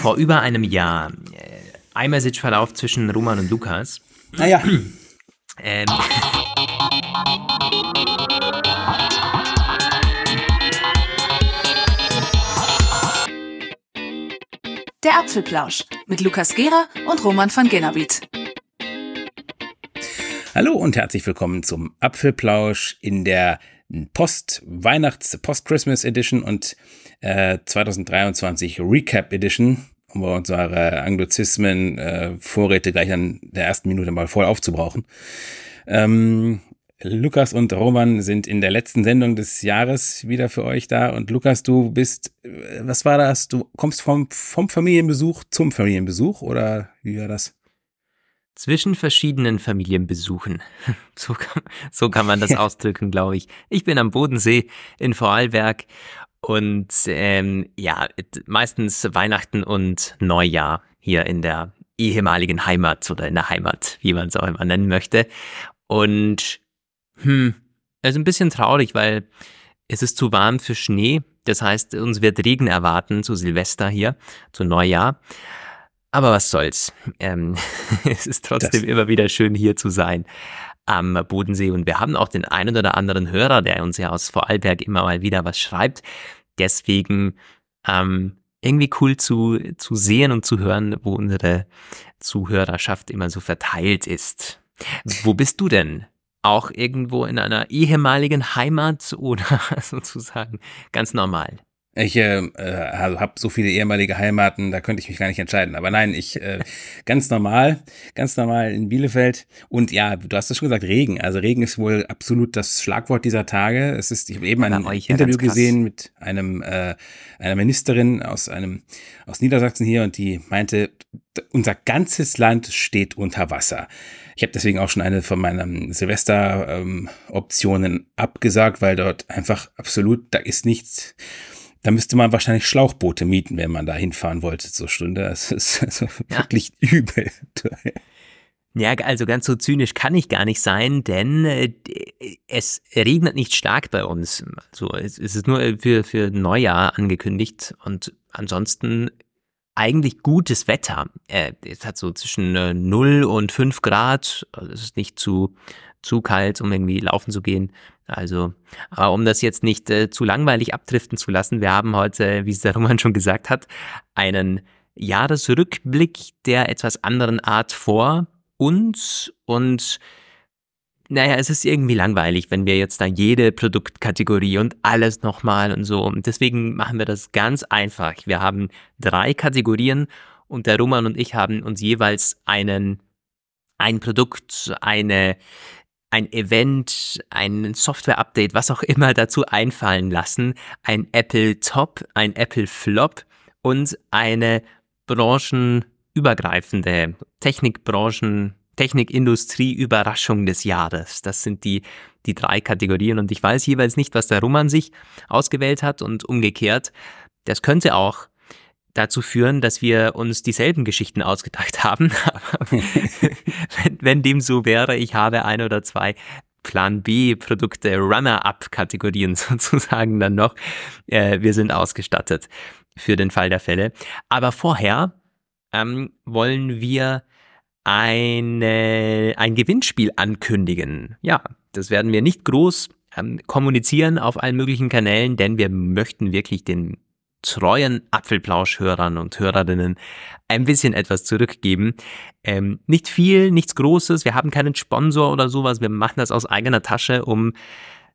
vor über einem Jahr äh, iMessage-Verlauf zwischen Roman und Lukas. Naja. Ähm, Der Apfelplausch mit Lukas Gera und Roman van Genabit. Hallo und herzlich willkommen zum Apfelplausch in der Post-Weihnachts-, Post-Christmas Edition und äh, 2023 Recap Edition, um unsere Anglizismen, äh, gleich an der ersten Minute mal voll aufzubrauchen. Ähm, Lukas und Roman sind in der letzten Sendung des Jahres wieder für euch da. Und Lukas, du bist, äh, was war das? Du kommst vom, vom Familienbesuch zum Familienbesuch oder wie war das? Zwischen verschiedenen Familienbesuchen. So kann, so kann man das ausdrücken, glaube ich. Ich bin am Bodensee in Vorarlberg und ähm, ja, meistens Weihnachten und Neujahr hier in der ehemaligen Heimat oder in der Heimat, wie man es auch immer nennen möchte. Und hm, es ist ein bisschen traurig, weil es ist zu warm für Schnee. Das heißt, uns wird Regen erwarten zu Silvester hier, zu Neujahr. Aber was soll's. Ähm, es ist trotzdem das. immer wieder schön hier zu sein am Bodensee. Und wir haben auch den einen oder anderen Hörer, der uns ja aus Vorarlberg immer mal wieder was schreibt. Deswegen ähm, irgendwie cool zu, zu sehen und zu hören, wo unsere Zuhörerschaft immer so verteilt ist. Wo bist du denn? Auch irgendwo in einer ehemaligen Heimat oder sozusagen ganz normal? Ich äh, äh habe so viele ehemalige Heimaten, da könnte ich mich gar nicht entscheiden. Aber nein, ich äh, ganz normal, ganz normal in Bielefeld. Und ja, du hast es schon gesagt, Regen. Also Regen ist wohl absolut das Schlagwort dieser Tage. Es ist, ich habe eben ein Interview gesehen mit einem äh, einer Ministerin aus einem aus Niedersachsen hier und die meinte, unser ganzes Land steht unter Wasser. Ich habe deswegen auch schon eine von meinen Silvester-Optionen ähm, abgesagt, weil dort einfach absolut, da ist nichts da müsste man wahrscheinlich Schlauchboote mieten, wenn man da hinfahren wollte zur Stunde. Das ist also ja. wirklich übel. Ja, also ganz so zynisch kann ich gar nicht sein, denn äh, es regnet nicht stark bei uns. Also es ist nur für, für Neujahr angekündigt und ansonsten eigentlich gutes Wetter. Äh, es hat so zwischen äh, 0 und 5 Grad. Also es ist nicht zu, zu kalt, um irgendwie laufen zu gehen. Also, aber um das jetzt nicht äh, zu langweilig abdriften zu lassen, wir haben heute, wie es der Roman schon gesagt hat, einen Jahresrückblick der etwas anderen Art vor uns und naja, es ist irgendwie langweilig, wenn wir jetzt da jede Produktkategorie und alles nochmal und so. Und deswegen machen wir das ganz einfach. Wir haben drei Kategorien und der Roman und ich haben uns jeweils einen, ein Produkt, eine ein Event, ein Software-Update, was auch immer dazu einfallen lassen, ein Apple Top, ein Apple Flop und eine branchenübergreifende Technikbranchen, Technikindustrie-Überraschung des Jahres. Das sind die, die drei Kategorien und ich weiß jeweils nicht, was der Roman sich ausgewählt hat und umgekehrt. Das könnte auch dazu führen, dass wir uns dieselben Geschichten ausgedacht haben. wenn, wenn dem so wäre, ich habe ein oder zwei Plan B Produkte, Runner-up-Kategorien sozusagen dann noch. Äh, wir sind ausgestattet für den Fall der Fälle. Aber vorher ähm, wollen wir eine, ein Gewinnspiel ankündigen. Ja, das werden wir nicht groß ähm, kommunizieren auf allen möglichen Kanälen, denn wir möchten wirklich den treuen Apfelplausch-Hörern und Hörerinnen ein bisschen etwas zurückgeben. Ähm, nicht viel, nichts Großes. Wir haben keinen Sponsor oder sowas. Wir machen das aus eigener Tasche, um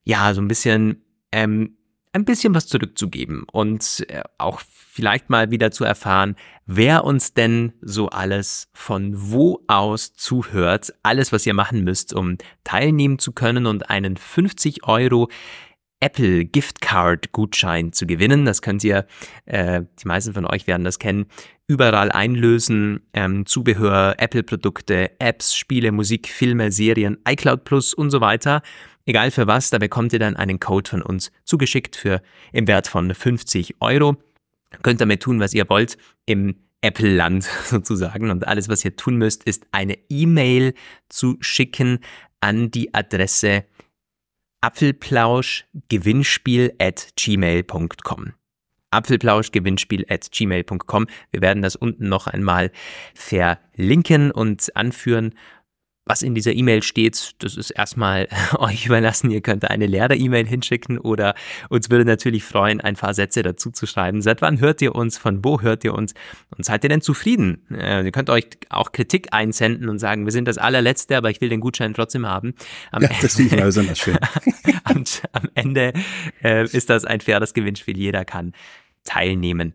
ja so ein bisschen ähm, ein bisschen was zurückzugeben und äh, auch vielleicht mal wieder zu erfahren, wer uns denn so alles von wo aus zuhört. Alles, was ihr machen müsst, um teilnehmen zu können und einen 50 Euro Apple Gift Card Gutschein zu gewinnen. Das könnt ihr, äh, die meisten von euch werden das kennen, überall einlösen. Ähm, Zubehör, Apple-Produkte, Apps, Spiele, Musik, Filme, Serien, iCloud Plus und so weiter. Egal für was, da bekommt ihr dann einen Code von uns zugeschickt für im Wert von 50 Euro. Könnt damit tun, was ihr wollt im Apple-Land sozusagen. Und alles, was ihr tun müsst, ist eine E-Mail zu schicken an die Adresse apfelplausch-gewinnspiel at gmail.com. apfelplauschgewinnspiel at gmail.com. Wir werden das unten noch einmal verlinken und anführen. Was in dieser E-Mail steht, das ist erstmal euch überlassen. Ihr könnt eine leere E-Mail hinschicken oder uns würde natürlich freuen, ein paar Sätze dazu zu schreiben. Seit wann hört ihr uns? Von wo hört ihr uns? Und seid ihr denn zufrieden? Äh, ihr könnt euch auch Kritik einsenden und sagen, wir sind das allerletzte, aber ich will den Gutschein trotzdem haben. Am ja, das finde ich mal besonders schön. am, am Ende äh, ist das ein faires Gewinnspiel. Jeder kann teilnehmen.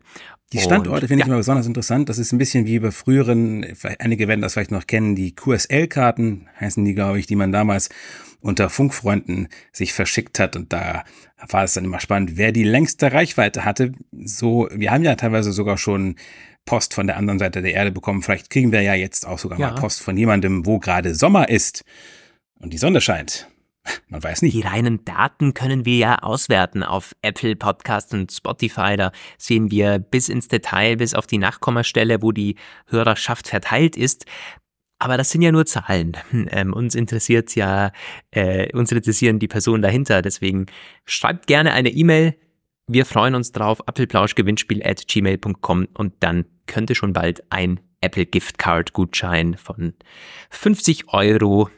Die Standorte finde ja. ich immer besonders interessant. Das ist ein bisschen wie bei früheren, einige werden das vielleicht noch kennen, die QSL-Karten heißen die, glaube ich, die man damals unter Funkfreunden sich verschickt hat. Und da war es dann immer spannend, wer die längste Reichweite hatte. So, wir haben ja teilweise sogar schon Post von der anderen Seite der Erde bekommen. Vielleicht kriegen wir ja jetzt auch sogar ja. mal Post von jemandem, wo gerade Sommer ist und die Sonne scheint. Man weiß nicht. Die reinen Daten können wir ja auswerten auf Apple Podcast und Spotify. Da sehen wir bis ins Detail, bis auf die Nachkommastelle, wo die Hörerschaft verteilt ist. Aber das sind ja nur Zahlen. Ähm, uns interessiert ja, äh, uns interessieren die Personen dahinter. Deswegen schreibt gerne eine E-Mail. Wir freuen uns drauf. Appleplauschgewinnspiel at gmail.com und dann könnte schon bald ein Apple Gift Card Gutschein von 50 Euro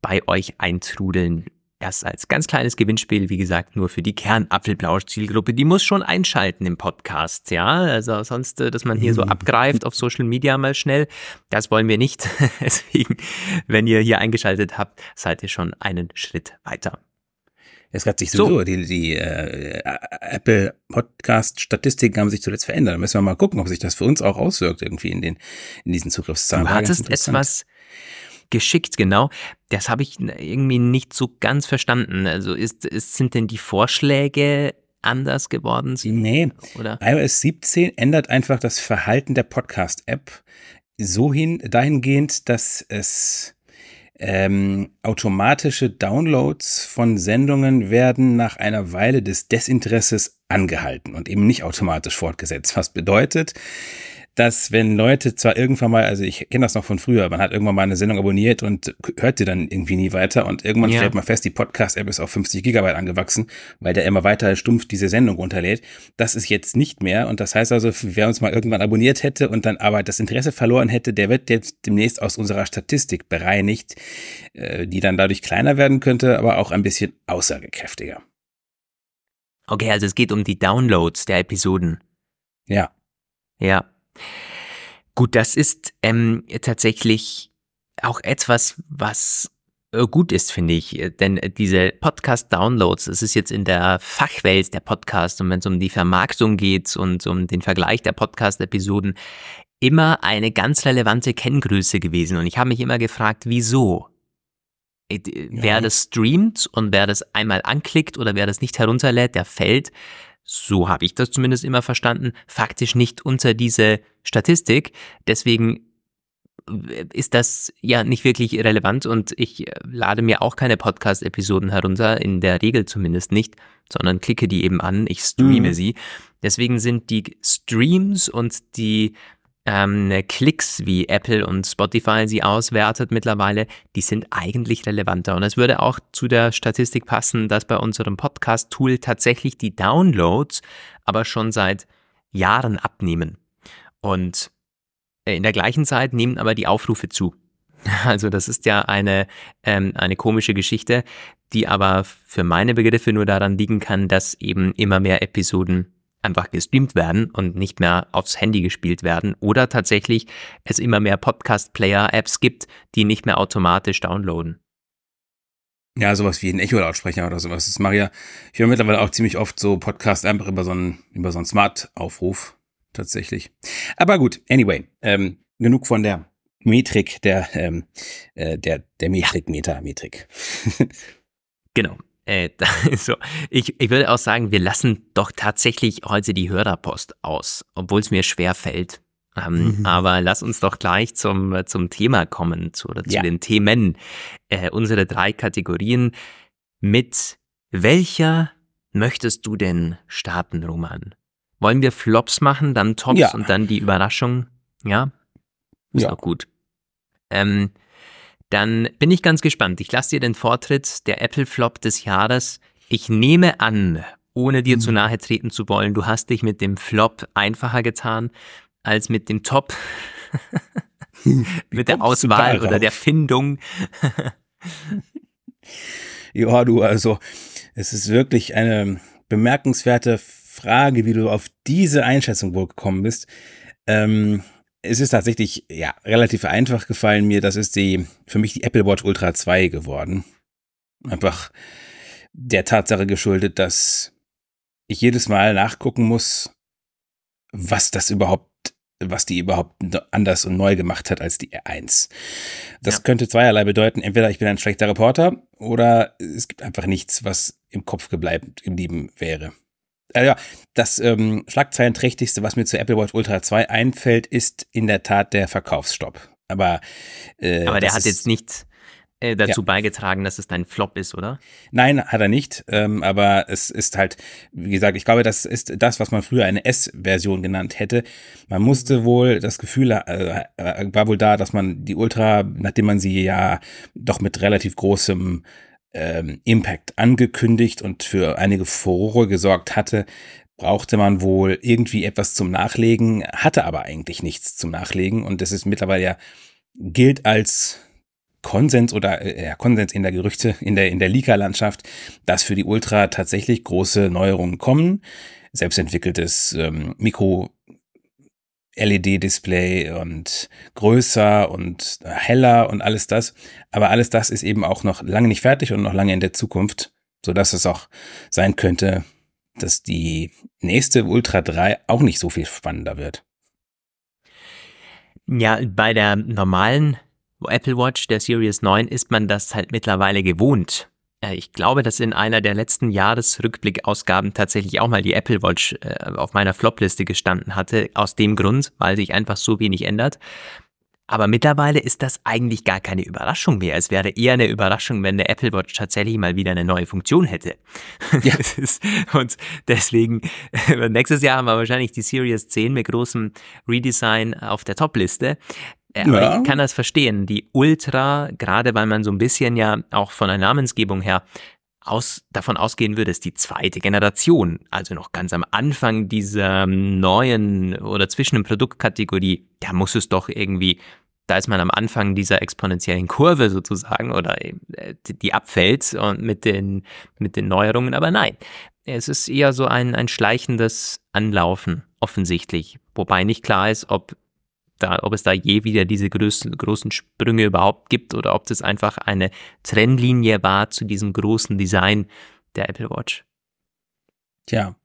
bei euch eintrudeln erst als ganz kleines Gewinnspiel, wie gesagt, nur für die Kernapfelblausch-Zielgruppe. Die muss schon einschalten im Podcast, ja. Also sonst, äh, dass man hier so mhm. abgreift auf Social Media mal schnell, das wollen wir nicht. Deswegen, wenn ihr hier eingeschaltet habt, seid ihr schon einen Schritt weiter. Es hat sich sowieso, so. die, die äh, Apple Podcast-Statistiken haben sich zuletzt verändert. Da müssen wir mal gucken, ob sich das für uns auch auswirkt, irgendwie in den in diesen Zugriffszahlen. Du hattest etwas geschickt, genau. Das habe ich irgendwie nicht so ganz verstanden. Also ist, ist, sind denn die Vorschläge anders geworden? Nee, oder? iOS 17 ändert einfach das Verhalten der Podcast-App so hin, dahingehend, dass es ähm, automatische Downloads von Sendungen werden nach einer Weile des Desinteresses angehalten und eben nicht automatisch fortgesetzt. Was bedeutet, dass wenn Leute zwar irgendwann mal, also ich kenne das noch von früher, man hat irgendwann mal eine Sendung abonniert und hört die dann irgendwie nie weiter und irgendwann ja. stellt man fest, die Podcast-App ist auf 50 Gigabyte angewachsen, weil der immer weiter stumpf diese Sendung runterlädt. Das ist jetzt nicht mehr und das heißt also, wer uns mal irgendwann abonniert hätte und dann aber das Interesse verloren hätte, der wird jetzt demnächst aus unserer Statistik bereinigt, äh, die dann dadurch kleiner werden könnte, aber auch ein bisschen aussagekräftiger. Okay, also es geht um die Downloads der Episoden. Ja. Ja, Gut, das ist ähm, tatsächlich auch etwas, was äh, gut ist, finde ich. Denn diese Podcast-Downloads, das ist jetzt in der Fachwelt der Podcast und wenn es um die Vermarktung geht und um den Vergleich der Podcast-Episoden, immer eine ganz relevante Kenngröße gewesen. Und ich habe mich immer gefragt, wieso? Äh, wer das streamt und wer das einmal anklickt oder wer das nicht herunterlädt, der fällt so habe ich das zumindest immer verstanden, faktisch nicht unter diese Statistik. Deswegen äh, ist das ja nicht wirklich relevant und ich äh, lade mir auch keine Podcast-Episoden herunter, in der Regel zumindest nicht, sondern klicke die eben an, ich streame mhm. sie. Deswegen sind die Streams und die ähm, Klicks, wie Apple und Spotify sie auswertet mittlerweile, die sind eigentlich relevanter. Und es würde auch zu der Statistik passen, dass bei unserem Podcast-Tool tatsächlich die Downloads aber schon seit Jahren abnehmen. Und in der gleichen Zeit nehmen aber die Aufrufe zu. Also das ist ja eine, ähm, eine komische Geschichte, die aber für meine Begriffe nur daran liegen kann, dass eben immer mehr Episoden einfach gestreamt werden und nicht mehr aufs Handy gespielt werden oder tatsächlich es immer mehr Podcast-Player-Apps gibt, die nicht mehr automatisch downloaden. Ja, sowas wie ein Echo-Lautsprecher oder sowas. Das mache ja, ich höre mittlerweile auch ziemlich oft so Podcast einfach über so einen, über so einen Smart-Aufruf. Tatsächlich. Aber gut, anyway, ähm, genug von der Metrik, der, ähm, äh, der, der Metrik, ja. Meta-Metrik. genau. Äh, so. ich, ich würde auch sagen, wir lassen doch tatsächlich heute die Hörerpost aus, obwohl es mir schwer fällt. Ähm, mhm. Aber lass uns doch gleich zum, zum Thema kommen, zu, oder zu ja. den Themen. Äh, unsere drei Kategorien. Mit welcher möchtest du denn starten, Roman? Wollen wir Flops machen, dann Tops ja. und dann die Überraschung? Ja? Ist ja. doch gut. Ähm, dann bin ich ganz gespannt. Ich lasse dir den Vortritt der Apple Flop des Jahres. Ich nehme an, ohne dir mhm. zu nahe treten zu wollen, du hast dich mit dem Flop einfacher getan als mit dem Top. mit der Auswahl oder der Findung. ja, du, also, es ist wirklich eine bemerkenswerte Frage, wie du auf diese Einschätzung wohl gekommen bist. Ähm, es ist tatsächlich, ja, relativ einfach gefallen mir. Das ist die, für mich die Apple Watch Ultra 2 geworden. Einfach der Tatsache geschuldet, dass ich jedes Mal nachgucken muss, was das überhaupt was die überhaupt anders und neu gemacht hat als die R1. Das ja. könnte zweierlei bedeuten. Entweder ich bin ein schlechter Reporter oder es gibt einfach nichts, was im Kopf geblieben wäre. Äh, ja, das ähm, Schlagzeilenträchtigste, was mir zur Apple Watch Ultra 2 einfällt, ist in der Tat der Verkaufsstopp. Aber, äh, Aber der hat jetzt nicht äh, dazu ja. beigetragen, dass es dein Flop ist, oder? Nein, hat er nicht. Ähm, aber es ist halt, wie gesagt, ich glaube, das ist das, was man früher eine S-Version genannt hätte. Man musste wohl, das Gefühl äh, äh, war wohl da, dass man die Ultra, nachdem man sie ja doch mit relativ großem ähm, Impact angekündigt und für einige Furore gesorgt hatte, brauchte man wohl irgendwie etwas zum Nachlegen, hatte aber eigentlich nichts zum Nachlegen und das ist mittlerweile ja gilt als Konsens oder äh, Konsens in der Gerüchte, in der, in der Leaker-Landschaft, dass für die Ultra tatsächlich große Neuerungen kommen. Selbstentwickeltes ähm, Mikro LED-Display und größer und heller und alles das. Aber alles das ist eben auch noch lange nicht fertig und noch lange in der Zukunft, so dass es auch sein könnte, dass die nächste Ultra 3 auch nicht so viel spannender wird. Ja, bei der normalen Apple Watch, der Series 9, ist man das halt mittlerweile gewohnt. Äh, ich glaube, dass in einer der letzten Jahresrückblick-Ausgaben tatsächlich auch mal die Apple Watch äh, auf meiner Flop-Liste gestanden hatte. Aus dem Grund, weil sich einfach so wenig ändert. Aber mittlerweile ist das eigentlich gar keine Überraschung mehr. Es wäre eher eine Überraschung, wenn der Apple Watch tatsächlich mal wieder eine neue Funktion hätte. Ja. und deswegen, nächstes Jahr haben wir wahrscheinlich die Series 10 mit großem Redesign auf der Top-Liste. Aber ja. ich kann das verstehen. Die Ultra, gerade weil man so ein bisschen ja auch von der Namensgebung her aus, davon ausgehen würde, ist die zweite Generation, also noch ganz am Anfang dieser neuen oder zwischen den Produktkategorie, da muss es doch irgendwie, da ist man am Anfang dieser exponentiellen Kurve sozusagen oder äh, die abfällt und mit den, mit den Neuerungen, aber nein, es ist eher so ein, ein schleichendes Anlaufen offensichtlich, wobei nicht klar ist, ob da, ob es da je wieder diese großen, großen Sprünge überhaupt gibt oder ob das einfach eine Trennlinie war zu diesem großen Design der Apple Watch. Tja,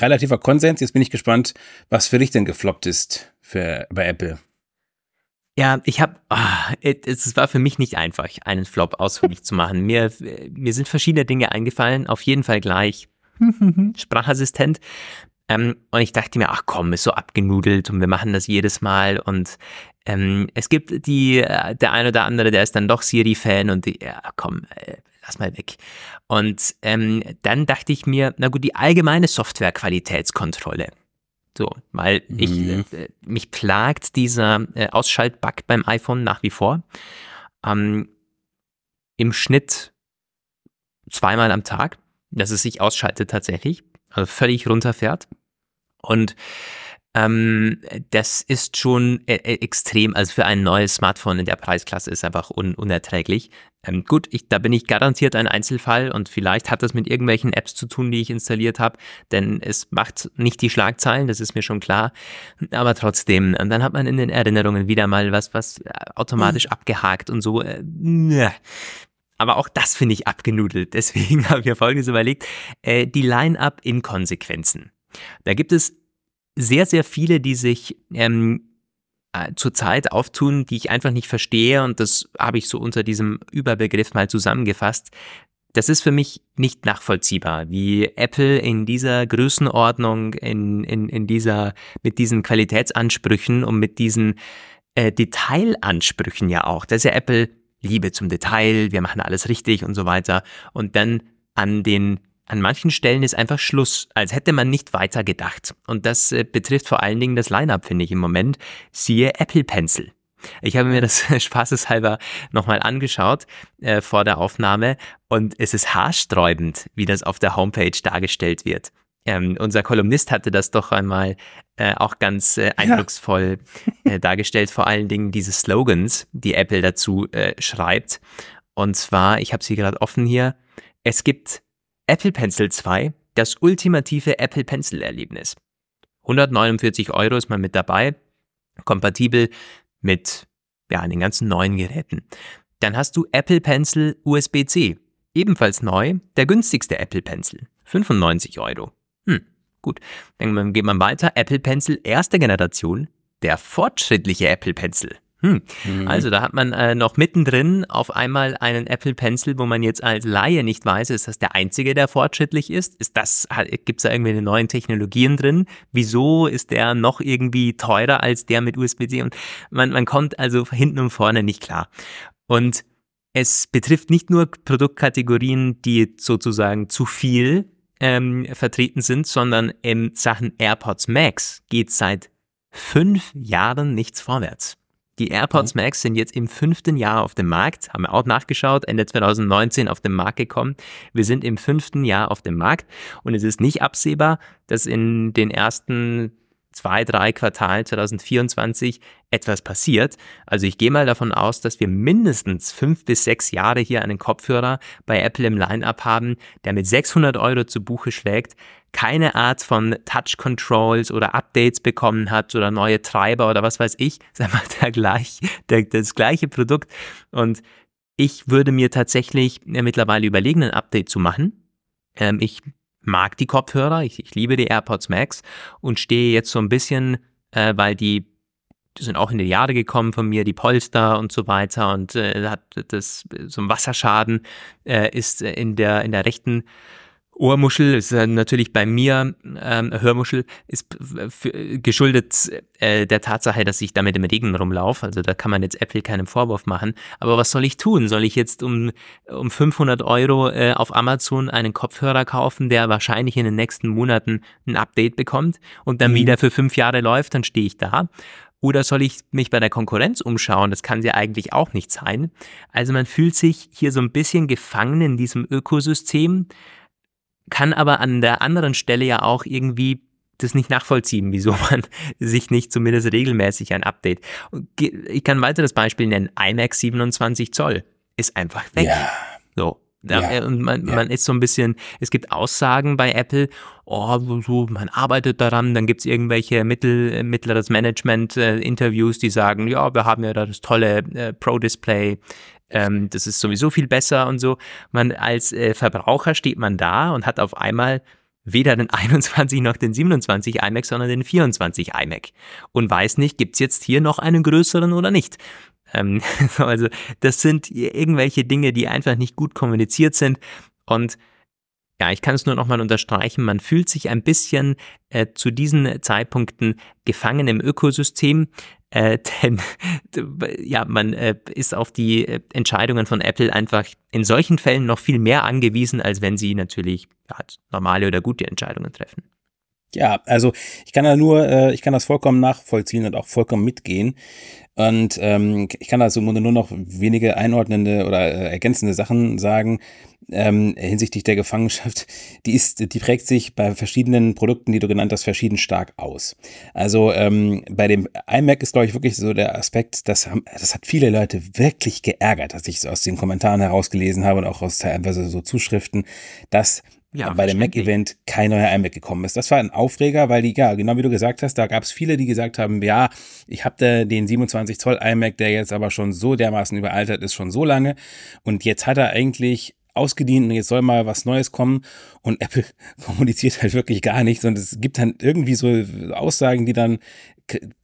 relativer Konsens. Jetzt bin ich gespannt, was für dich denn gefloppt ist für, bei Apple. Ja, ich habe, oh, ah, es war für mich nicht einfach, einen Flop ausführlich zu machen. Mir, mir sind verschiedene Dinge eingefallen, auf jeden Fall gleich. Sprachassistent. Ähm, und ich dachte mir, ach komm, ist so abgenudelt und wir machen das jedes Mal. Und ähm, es gibt die, äh, der ein oder andere, der ist dann doch Siri-Fan und die, ja, komm, äh, lass mal weg. Und ähm, dann dachte ich mir, na gut, die allgemeine Softwarequalitätskontrolle. So, weil mhm. ich, äh, mich plagt dieser äh, Ausschaltbug beim iPhone nach wie vor. Ähm, Im Schnitt zweimal am Tag, dass es sich ausschaltet tatsächlich völlig runterfährt. Und ähm, das ist schon äh, äh, extrem, also für ein neues Smartphone in der Preisklasse ist einfach un unerträglich. Ähm, gut, ich, da bin ich garantiert ein Einzelfall und vielleicht hat das mit irgendwelchen Apps zu tun, die ich installiert habe, denn es macht nicht die Schlagzeilen, das ist mir schon klar. Aber trotzdem, und dann hat man in den Erinnerungen wieder mal was, was äh, automatisch mhm. abgehakt und so. Äh, aber auch das finde ich abgenudelt. Deswegen habe ich mir Folgendes überlegt. Äh, die Line-Up-Inkonsequenzen. Da gibt es sehr, sehr viele, die sich ähm, äh, zurzeit auftun, die ich einfach nicht verstehe. Und das habe ich so unter diesem Überbegriff mal zusammengefasst. Das ist für mich nicht nachvollziehbar, wie Apple in dieser Größenordnung, in, in, in dieser, mit diesen Qualitätsansprüchen und mit diesen äh, Detailansprüchen ja auch. Das ist ja Apple Liebe zum Detail, wir machen alles richtig und so weiter. Und dann an den an manchen Stellen ist einfach Schluss, als hätte man nicht weiter gedacht. Und das äh, betrifft vor allen Dingen das Line-up, finde ich im Moment. Siehe Apple Pencil. Ich habe mir das spaßeshalber nochmal angeschaut äh, vor der Aufnahme und es ist haarsträubend, wie das auf der Homepage dargestellt wird. Ähm, unser Kolumnist hatte das doch einmal äh, auch ganz äh, eindrucksvoll ja. äh, dargestellt, vor allen Dingen diese Slogans, die Apple dazu äh, schreibt. Und zwar, ich habe sie gerade offen hier, es gibt Apple Pencil 2, das ultimative Apple Pencil Erlebnis. 149 Euro ist man mit dabei, kompatibel mit ja, den ganzen neuen Geräten. Dann hast du Apple Pencil USB-C, ebenfalls neu, der günstigste Apple Pencil, 95 Euro. Gut. Dann geht man weiter, Apple Pencil erste Generation, der fortschrittliche Apple Pencil, hm. Mhm. Also da hat man äh, noch mittendrin auf einmal einen Apple Pencil, wo man jetzt als Laie nicht weiß, ist das der einzige, der fortschrittlich ist? Ist das, gibt es da irgendwelche neuen Technologien drin? Wieso ist der noch irgendwie teurer als der mit USB-C? Und man, man kommt also hinten und vorne nicht klar. Und es betrifft nicht nur Produktkategorien, die sozusagen zu viel ähm, vertreten sind, sondern in Sachen AirPods Max geht seit fünf Jahren nichts vorwärts. Die AirPods mhm. Max sind jetzt im fünften Jahr auf dem Markt, haben wir auch nachgeschaut, Ende 2019 auf den Markt gekommen. Wir sind im fünften Jahr auf dem Markt und es ist nicht absehbar, dass in den ersten zwei, drei Quartalen 2024 etwas passiert. Also ich gehe mal davon aus, dass wir mindestens fünf bis sechs Jahre hier einen Kopfhörer bei Apple im Line-up haben, der mit 600 Euro zu Buche schlägt, keine Art von Touch Controls oder Updates bekommen hat oder neue Treiber oder was weiß ich, sag mal, der gleich, der, das gleiche Produkt. Und ich würde mir tatsächlich mittlerweile überlegen, ein Update zu machen. Ähm, ich mag die Kopfhörer, ich, ich, liebe die AirPods Max und stehe jetzt so ein bisschen, äh, weil die, die sind auch in die Jahre gekommen von mir, die Polster und so weiter und äh, hat das so ein Wasserschaden äh, ist in der in der rechten Ohrmuschel ist natürlich bei mir, ähm, Hörmuschel, ist geschuldet äh, der Tatsache, dass ich damit im Regen rumlaufe. Also da kann man jetzt Apple keinen Vorwurf machen. Aber was soll ich tun? Soll ich jetzt um, um 500 Euro äh, auf Amazon einen Kopfhörer kaufen, der wahrscheinlich in den nächsten Monaten ein Update bekommt und dann mhm. wieder für fünf Jahre läuft? Dann stehe ich da. Oder soll ich mich bei der Konkurrenz umschauen? Das kann ja eigentlich auch nicht sein. Also man fühlt sich hier so ein bisschen gefangen in diesem Ökosystem kann aber an der anderen Stelle ja auch irgendwie das nicht nachvollziehen, wieso man sich nicht zumindest regelmäßig ein Update. Ich kann ein weiteres Beispiel nennen. iMac 27 Zoll ist einfach weg. Ja. So. Ja, äh, und man, ja. man ist so ein bisschen, es gibt Aussagen bei Apple, oh, so, man arbeitet daran, dann gibt's irgendwelche mittel, mittleres Management-Interviews, äh, die sagen, ja, wir haben ja da das tolle äh, Pro-Display, ähm, das ist sowieso viel besser und so. Man als äh, Verbraucher steht man da und hat auf einmal weder den 21 noch den 27 iMac, sondern den 24 iMac und weiß nicht, gibt's jetzt hier noch einen größeren oder nicht. Ähm, also das sind irgendwelche Dinge, die einfach nicht gut kommuniziert sind und ja, ich kann es nur nochmal unterstreichen, man fühlt sich ein bisschen äh, zu diesen Zeitpunkten gefangen im Ökosystem, äh, denn ja, man äh, ist auf die äh, Entscheidungen von Apple einfach in solchen Fällen noch viel mehr angewiesen, als wenn sie natürlich ja, normale oder gute Entscheidungen treffen. Ja, also ich kann da nur, äh, ich kann das vollkommen nachvollziehen und auch vollkommen mitgehen. Und ähm, ich kann also im Grunde nur noch wenige einordnende oder äh, ergänzende Sachen sagen ähm, hinsichtlich der Gefangenschaft. Die ist, die prägt sich bei verschiedenen Produkten, die du genannt hast, verschieden stark aus. Also ähm, bei dem iMac ist, glaube ich, wirklich so der Aspekt, das, haben, das hat viele Leute wirklich geärgert, dass ich es aus den Kommentaren herausgelesen habe und auch aus teilweise so Zuschriften, dass ja, bei dem Mac-Event kein neuer iMac gekommen ist. Das war ein Aufreger, weil die, ja, genau wie du gesagt hast, da gab es viele, die gesagt haben, ja, ich habe da den 27 Zoll iMac, der jetzt aber schon so dermaßen überaltert ist, schon so lange. Und jetzt hat er eigentlich ausgedient und jetzt soll mal was Neues kommen. Und Apple kommuniziert halt wirklich gar nichts. Und es gibt dann irgendwie so Aussagen, die dann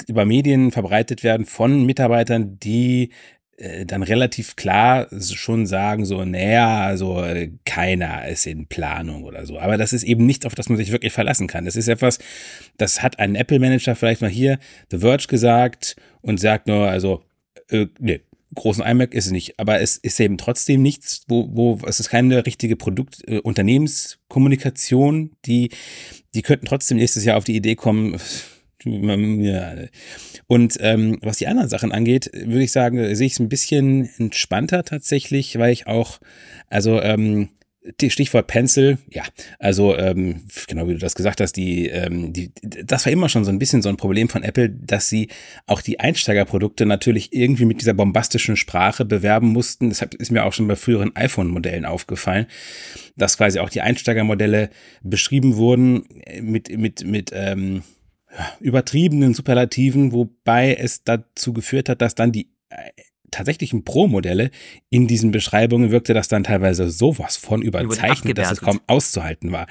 über Medien verbreitet werden von Mitarbeitern, die dann relativ klar schon sagen, so, naja, also äh, keiner ist in Planung oder so. Aber das ist eben nichts, auf das man sich wirklich verlassen kann. Das ist etwas, das hat ein Apple-Manager vielleicht mal hier, The Verge, gesagt und sagt nur, also, äh, nee, großen iMac ist es nicht, aber es ist eben trotzdem nichts, wo, wo es ist keine richtige Produkt, äh, Unternehmenskommunikation, die, die könnten trotzdem nächstes Jahr auf die Idee kommen. Und ähm, was die anderen Sachen angeht, würde ich sagen, sehe ich es ein bisschen entspannter tatsächlich, weil ich auch, also ähm, Stichwort Pencil, ja, also ähm, genau wie du das gesagt hast, die, ähm, die, das war immer schon so ein bisschen so ein Problem von Apple, dass sie auch die Einsteigerprodukte natürlich irgendwie mit dieser bombastischen Sprache bewerben mussten. Deshalb ist mir auch schon bei früheren iPhone-Modellen aufgefallen, dass quasi auch die Einsteigermodelle beschrieben wurden mit mit mit ähm, übertriebenen Superlativen, wobei es dazu geführt hat, dass dann die äh, tatsächlichen Pro-Modelle in diesen Beschreibungen wirkte das dann teilweise sowas von überzeichnet, dass es kaum auszuhalten war.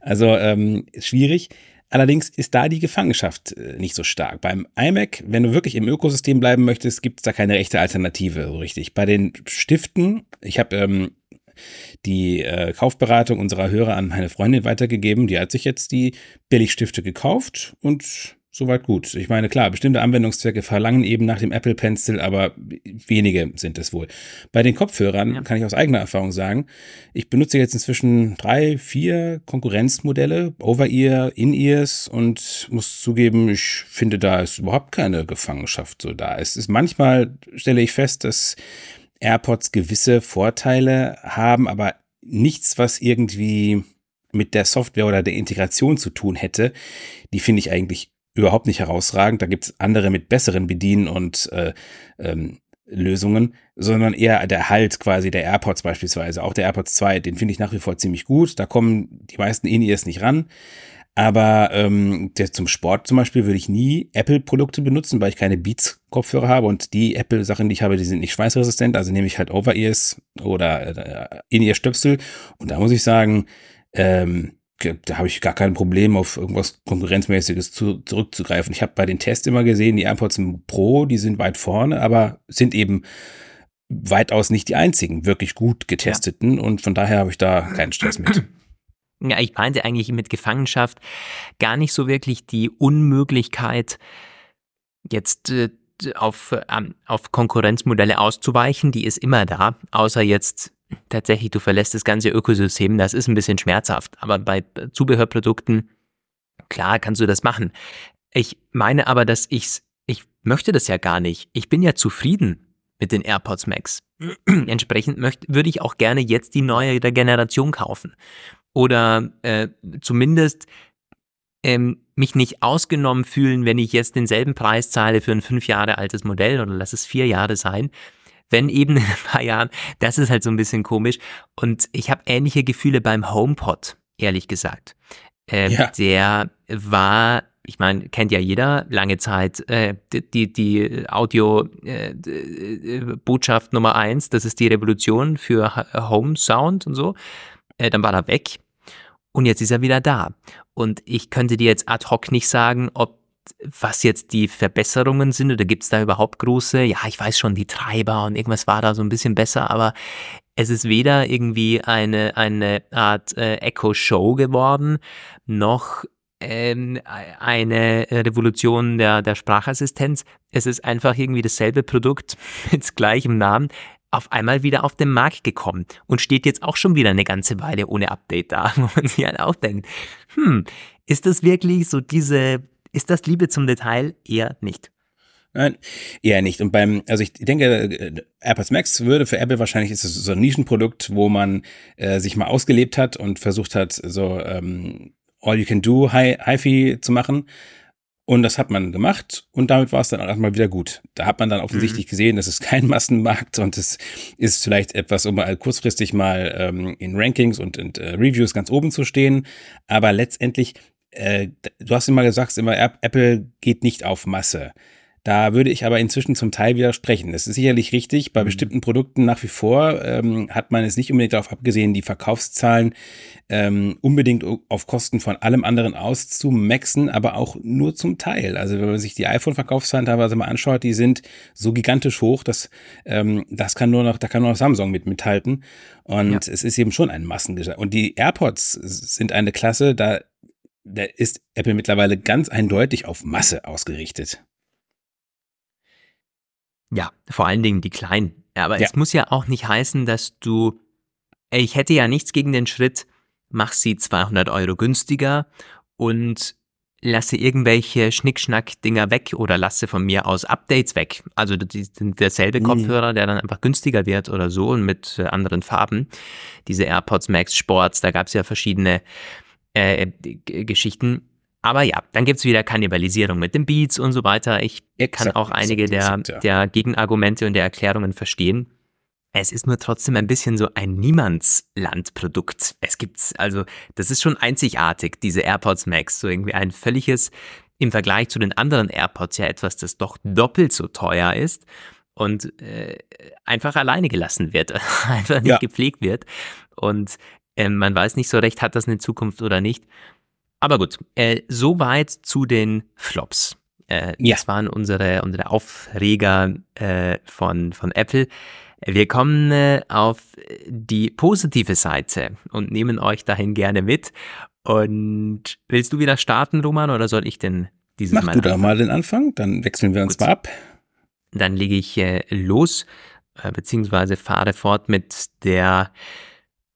Also ähm, schwierig. Allerdings ist da die Gefangenschaft äh, nicht so stark. Beim iMac, wenn du wirklich im Ökosystem bleiben möchtest, gibt es da keine rechte Alternative so richtig. Bei den Stiften, ich habe ähm, die äh, Kaufberatung unserer Hörer an meine Freundin weitergegeben. Die hat sich jetzt die Billigstifte gekauft und soweit gut. Ich meine, klar, bestimmte Anwendungszwecke verlangen eben nach dem Apple Pencil, aber wenige sind es wohl. Bei den Kopfhörern ja. kann ich aus eigener Erfahrung sagen, ich benutze jetzt inzwischen drei, vier Konkurrenzmodelle, Over-Ear, In-Ears und muss zugeben, ich finde, da ist überhaupt keine Gefangenschaft so da. Es ist manchmal, stelle ich fest, dass AirPods gewisse Vorteile haben, aber nichts, was irgendwie mit der Software oder der Integration zu tun hätte, die finde ich eigentlich überhaupt nicht herausragend. Da gibt es andere mit besseren Bedienen und äh, ähm, Lösungen, sondern eher der Halt quasi der AirPods beispielsweise. Auch der AirPods 2, den finde ich nach wie vor ziemlich gut. Da kommen die meisten In-Ears nicht ran. Aber ähm, der, zum Sport zum Beispiel würde ich nie Apple-Produkte benutzen, weil ich keine Beats-Kopfhörer habe und die Apple-Sachen, die ich habe, die sind nicht schweißresistent. Also nehme ich halt Over-Ears oder äh, In-Ear-Stöpsel. Und da muss ich sagen, ähm, da habe ich gar kein Problem, auf irgendwas Konkurrenzmäßiges zu, zurückzugreifen. Ich habe bei den Tests immer gesehen, die AirPods Pro, die sind weit vorne, aber sind eben weitaus nicht die einzigen wirklich gut getesteten ja. und von daher habe ich da keinen Stress mit. Ja, ich meinte eigentlich mit Gefangenschaft gar nicht so wirklich die Unmöglichkeit, jetzt äh, auf, ähm, auf Konkurrenzmodelle auszuweichen. Die ist immer da, außer jetzt tatsächlich, du verlässt das ganze Ökosystem, das ist ein bisschen schmerzhaft. Aber bei Zubehörprodukten, klar, kannst du das machen. Ich meine aber, dass ich's, ich möchte das ja gar nicht. Ich bin ja zufrieden mit den AirPods Max. Entsprechend möchte, würde ich auch gerne jetzt die neue Generation kaufen. Oder äh, zumindest ähm, mich nicht ausgenommen fühlen, wenn ich jetzt denselben Preis zahle für ein fünf Jahre altes Modell oder lass es vier Jahre sein, wenn eben in ein paar Jahren, das ist halt so ein bisschen komisch. Und ich habe ähnliche Gefühle beim HomePod, ehrlich gesagt. Äh, ja. Der war, ich meine, kennt ja jeder, lange Zeit äh, die, die Audio-Botschaft äh, Nummer eins, das ist die Revolution für Home Sound und so. Äh, dann war er weg und jetzt ist er wieder da. Und ich könnte dir jetzt ad hoc nicht sagen, ob was jetzt die Verbesserungen sind oder gibt es da überhaupt große? Ja, ich weiß schon, die Treiber und irgendwas war da so ein bisschen besser, aber es ist weder irgendwie eine, eine Art äh, Echo-Show geworden, noch ähm, eine Revolution der, der Sprachassistenz. Es ist einfach irgendwie dasselbe Produkt mit gleichem Namen auf einmal wieder auf den Markt gekommen und steht jetzt auch schon wieder eine ganze Weile ohne Update da, wo man sich halt auch denkt, hm, ist das wirklich so diese ist das Liebe zum Detail eher nicht. Nein, eher nicht. Und beim, also ich denke, äh, AirPods Max würde für Apple wahrscheinlich ist es so ein Nischenprodukt, wo man äh, sich mal ausgelebt hat und versucht hat, so ähm, All You Can Do Hi-Fi zu machen. Und das hat man gemacht und damit war es dann auch erstmal wieder gut. Da hat man dann offensichtlich mhm. gesehen, das ist kein Massenmarkt und es ist vielleicht etwas, um mal kurzfristig mal ähm, in Rankings und, und äh, Reviews ganz oben zu stehen. Aber letztendlich äh, du hast immer gesagt, immer Apple geht nicht auf Masse. Da würde ich aber inzwischen zum Teil widersprechen. Es ist sicherlich richtig, bei mhm. bestimmten Produkten nach wie vor ähm, hat man es nicht unbedingt darauf abgesehen, die Verkaufszahlen ähm, unbedingt auf Kosten von allem anderen auszumaxen, aber auch nur zum Teil. Also wenn man sich die iPhone-Verkaufszahlen teilweise mal anschaut, die sind so gigantisch hoch, dass ähm, das kann nur noch, da kann nur noch Samsung mit mithalten. Und ja. es ist eben schon ein Massengeschäft. Und die AirPods sind eine Klasse, da da ist Apple mittlerweile ganz eindeutig auf Masse ausgerichtet. Ja, vor allen Dingen die kleinen. Aber ja. es muss ja auch nicht heißen, dass du, ich hätte ja nichts gegen den Schritt, mach sie 200 Euro günstiger und lasse irgendwelche Schnickschnack-Dinger weg oder lasse von mir aus Updates weg. Also die sind derselbe mhm. Kopfhörer, der dann einfach günstiger wird oder so und mit äh, anderen Farben. Diese AirPods Max Sports, da gab es ja verschiedene äh, Geschichten. Aber ja, dann gibt's wieder Kannibalisierung mit den Beats und so weiter. Ich exakt, kann auch einige exakt, der, ja. der Gegenargumente und der Erklärungen verstehen. Es ist nur trotzdem ein bisschen so ein Niemandslandprodukt. Es gibt's, also, das ist schon einzigartig, diese AirPods Max. So irgendwie ein völliges, im Vergleich zu den anderen AirPods ja etwas, das doch doppelt so teuer ist und äh, einfach alleine gelassen wird, einfach nicht ja. gepflegt wird. Und äh, man weiß nicht so recht, hat das eine Zukunft oder nicht. Aber gut, äh, soweit zu den Flops. Äh, ja. Das waren unsere, unsere Aufreger äh, von, von Apple. Wir kommen äh, auf die positive Seite und nehmen euch dahin gerne mit. Und willst du wieder starten, Roman, oder soll ich denn dieses Mach Mal? Mach du da mal den Anfang, dann wechseln wir uns Gut. mal ab. Dann lege ich äh, los, äh, beziehungsweise fahre fort mit der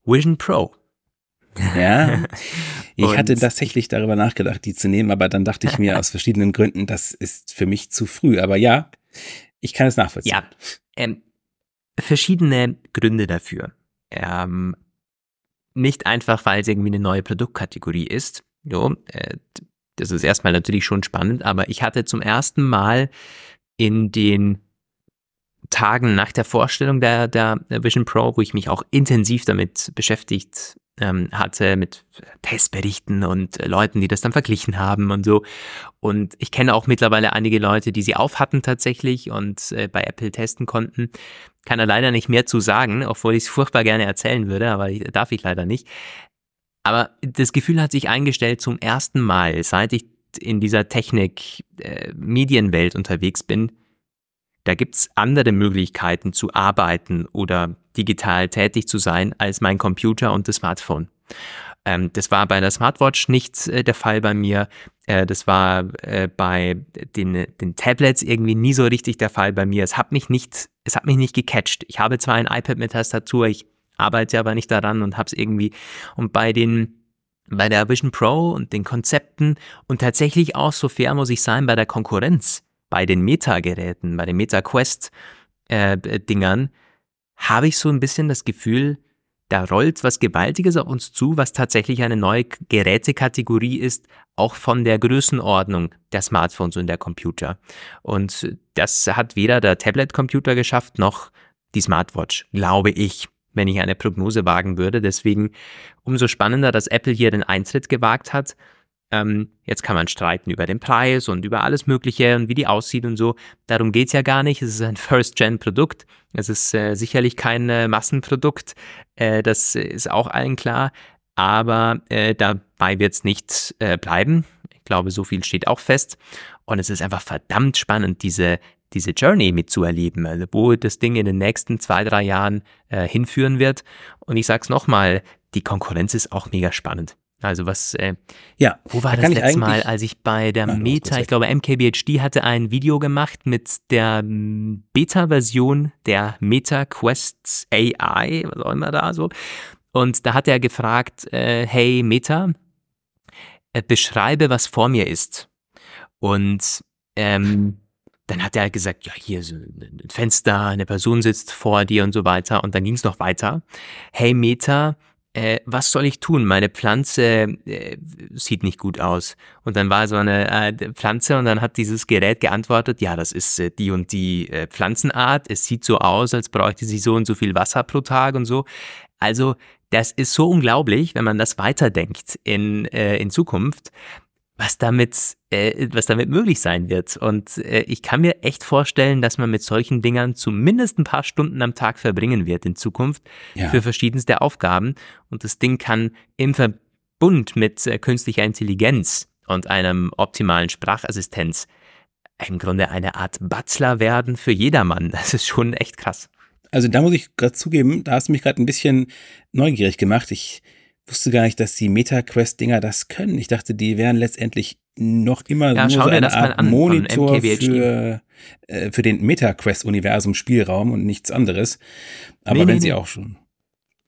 Vision Pro. Ja, ich hatte tatsächlich darüber nachgedacht, die zu nehmen, aber dann dachte ich mir aus verschiedenen Gründen, das ist für mich zu früh. Aber ja, ich kann es nachvollziehen. Ja, ähm, verschiedene Gründe dafür. Ähm, nicht einfach, weil es irgendwie eine neue Produktkategorie ist. Jo, äh, das ist erstmal natürlich schon spannend, aber ich hatte zum ersten Mal in den Tagen nach der Vorstellung der, der Vision Pro, wo ich mich auch intensiv damit beschäftigt ähm, hatte mit Testberichten und äh, Leuten, die das dann verglichen haben und so. Und ich kenne auch mittlerweile einige Leute, die sie auf hatten tatsächlich und äh, bei Apple testen konnten. Kann er leider nicht mehr zu sagen, obwohl ich es furchtbar gerne erzählen würde, aber ich, darf ich leider nicht. Aber das Gefühl hat sich eingestellt zum ersten Mal, seit ich in dieser Technik-Medienwelt äh, unterwegs bin, da gibt's andere Möglichkeiten zu arbeiten oder digital tätig zu sein als mein Computer und das Smartphone. Ähm, das war bei der Smartwatch nicht äh, der Fall bei mir. Äh, das war äh, bei den, den Tablets irgendwie nie so richtig der Fall bei mir. Es hat mich nicht, es hat mich nicht gecatcht. Ich habe zwar ein iPad mit Tastatur, ich arbeite aber nicht daran und habe es irgendwie. Und bei den bei der Vision Pro und den Konzepten und tatsächlich auch so fair muss ich sein bei der Konkurrenz bei den Meta-Geräten, bei den Meta-Quest-Dingern, äh, habe ich so ein bisschen das Gefühl, da rollt was Gewaltiges auf uns zu, was tatsächlich eine neue Gerätekategorie ist, auch von der Größenordnung der Smartphones und der Computer. Und das hat weder der Tablet-Computer geschafft, noch die Smartwatch, glaube ich, wenn ich eine Prognose wagen würde. Deswegen umso spannender, dass Apple hier den Eintritt gewagt hat ähm, jetzt kann man streiten über den Preis und über alles Mögliche und wie die aussieht und so. Darum geht's ja gar nicht. Es ist ein First-Gen-Produkt. Es ist äh, sicherlich kein äh, Massenprodukt. Äh, das ist auch allen klar. Aber äh, dabei wird's nicht äh, bleiben. Ich glaube, so viel steht auch fest. Und es ist einfach verdammt spannend, diese, diese Journey mitzuerleben, also wo das Ding in den nächsten zwei, drei Jahren äh, hinführen wird. Und ich sag's nochmal, die Konkurrenz ist auch mega spannend. Also was, äh, ja, wo war da das letzte Mal, als ich bei der Nein, Meta, ich glaube MKBHD hatte ein Video gemacht mit der hm, Beta-Version der Meta Quest AI, was auch immer da so. Und da hat er gefragt, äh, hey Meta, äh, beschreibe, was vor mir ist. Und ähm, dann hat er gesagt, ja, hier ist ein Fenster, eine Person sitzt vor dir und so weiter. Und dann ging es noch weiter. Hey Meta, äh, was soll ich tun? Meine Pflanze äh, sieht nicht gut aus. Und dann war so eine äh, Pflanze und dann hat dieses Gerät geantwortet, ja, das ist äh, die und die äh, Pflanzenart. Es sieht so aus, als bräuchte sie so und so viel Wasser pro Tag und so. Also das ist so unglaublich, wenn man das weiterdenkt in, äh, in Zukunft was damit, äh, was damit möglich sein wird. Und äh, ich kann mir echt vorstellen, dass man mit solchen Dingern zumindest ein paar Stunden am Tag verbringen wird in Zukunft ja. für verschiedenste Aufgaben. Und das Ding kann im Verbund mit äh, künstlicher Intelligenz und einem optimalen Sprachassistenz im Grunde eine Art Butler werden für jedermann. Das ist schon echt krass. Also da muss ich gerade zugeben, da hast du mich gerade ein bisschen neugierig gemacht. Ich wusste gar nicht, dass die MetaQuest-Dinger das können. Ich dachte, die wären letztendlich noch immer ja, nur so eine Art an, Monitor für, äh, für den MetaQuest-Universum Spielraum und nichts anderes. Aber nee, wenn nee, sie nee. auch schon.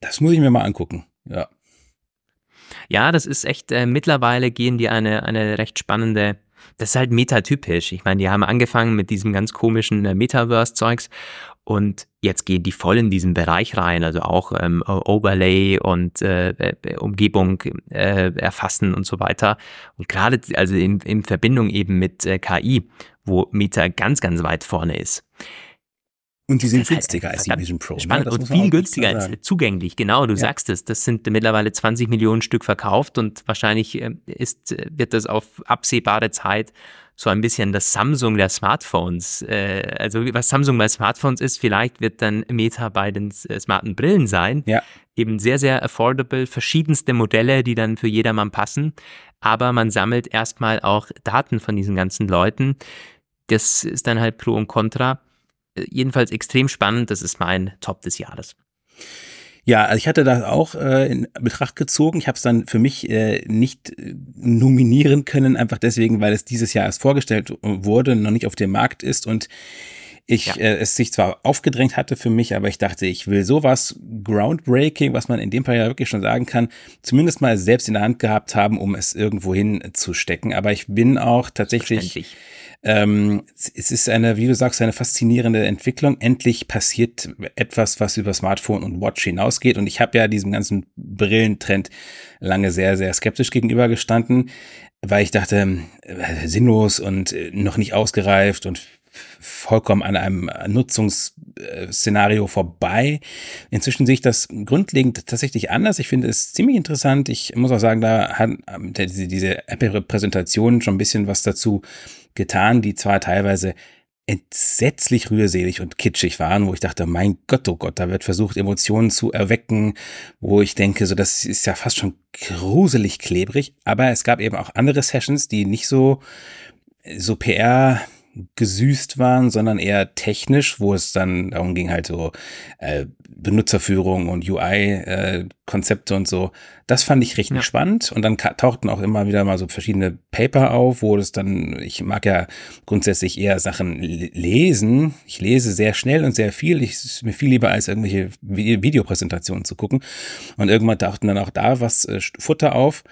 Das muss ich mir mal angucken. Ja. Ja, das ist echt, äh, mittlerweile gehen die eine, eine recht spannende, das ist halt metatypisch. Ich meine, die haben angefangen mit diesem ganz komischen äh, Metaverse-Zeugs und jetzt gehen die voll in diesen Bereich rein, also auch ähm, Overlay und äh, äh Umgebung äh, erfassen und so weiter. Und gerade also in, in Verbindung eben mit äh, KI, wo Meta ganz, ganz weit vorne ist. Und die sind günstiger als die Vision Pro. Ne? Spannend und viel günstiger als zugänglich. Genau, du ja. sagst es. Das sind mittlerweile 20 Millionen Stück verkauft und wahrscheinlich äh, ist, wird das auf absehbare Zeit so ein bisschen das Samsung der Smartphones. Äh, also was Samsung bei Smartphones ist, vielleicht wird dann Meta bei den äh, smarten Brillen sein. Ja. Eben sehr, sehr affordable, verschiedenste Modelle, die dann für jedermann passen. Aber man sammelt erstmal auch Daten von diesen ganzen Leuten. Das ist dann halt Pro und Contra. Äh, jedenfalls extrem spannend. Das ist mein Top des Jahres. Ja, also ich hatte das auch äh, in Betracht gezogen. Ich habe es dann für mich äh, nicht äh, nominieren können, einfach deswegen, weil es dieses Jahr erst vorgestellt wurde, noch nicht auf dem Markt ist und ich ja. äh, es sich zwar aufgedrängt hatte für mich, aber ich dachte, ich will sowas groundbreaking, was man in dem Fall ja wirklich schon sagen kann, zumindest mal selbst in der Hand gehabt haben, um es irgendwo hinzustecken. Aber ich bin auch tatsächlich ähm, es ist eine, wie du sagst, eine faszinierende Entwicklung. Endlich passiert etwas, was über Smartphone und Watch hinausgeht. Und ich habe ja diesem ganzen Brillentrend lange sehr, sehr skeptisch gegenübergestanden, weil ich dachte, äh, sinnlos und äh, noch nicht ausgereift und vollkommen an einem Nutzungsszenario vorbei. Inzwischen sehe ich das grundlegend tatsächlich anders. Ich finde es ziemlich interessant. Ich muss auch sagen, da hat ähm, diese Apple-Präsentation schon ein bisschen was dazu getan, die zwar teilweise entsetzlich rührselig und kitschig waren, wo ich dachte, mein Gott, oh Gott, da wird versucht, Emotionen zu erwecken, wo ich denke, so das ist ja fast schon gruselig klebrig, aber es gab eben auch andere Sessions, die nicht so so PR gesüßt waren, sondern eher technisch, wo es dann darum ging, halt so äh, Benutzerführung und UI-Konzepte äh, und so. Das fand ich richtig ja. spannend. Und dann tauchten auch immer wieder mal so verschiedene Paper auf, wo es dann, ich mag ja grundsätzlich eher Sachen lesen. Ich lese sehr schnell und sehr viel. Ich ist mir viel lieber als irgendwelche Videopräsentationen zu gucken. Und irgendwann tauchten dann auch da was äh, Futter auf.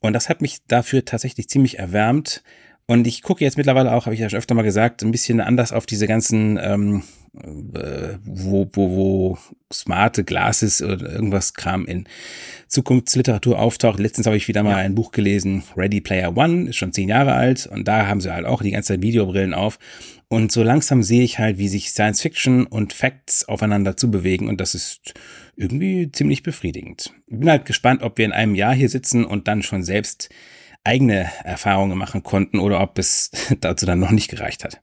Und das hat mich dafür tatsächlich ziemlich erwärmt, und ich gucke jetzt mittlerweile auch, habe ich ja schon öfter mal gesagt, ein bisschen anders auf diese ganzen, ähm, äh, wo, wo, wo smarte Glasses oder irgendwas Kram in Zukunftsliteratur auftaucht. Letztens habe ich wieder mal ja. ein Buch gelesen, Ready Player One, ist schon zehn Jahre alt und da haben sie halt auch die ganze Zeit Videobrillen auf. Und so langsam sehe ich halt, wie sich Science Fiction und Facts aufeinander zubewegen und das ist irgendwie ziemlich befriedigend. Ich bin halt gespannt, ob wir in einem Jahr hier sitzen und dann schon selbst eigene Erfahrungen machen konnten oder ob es dazu dann noch nicht gereicht hat.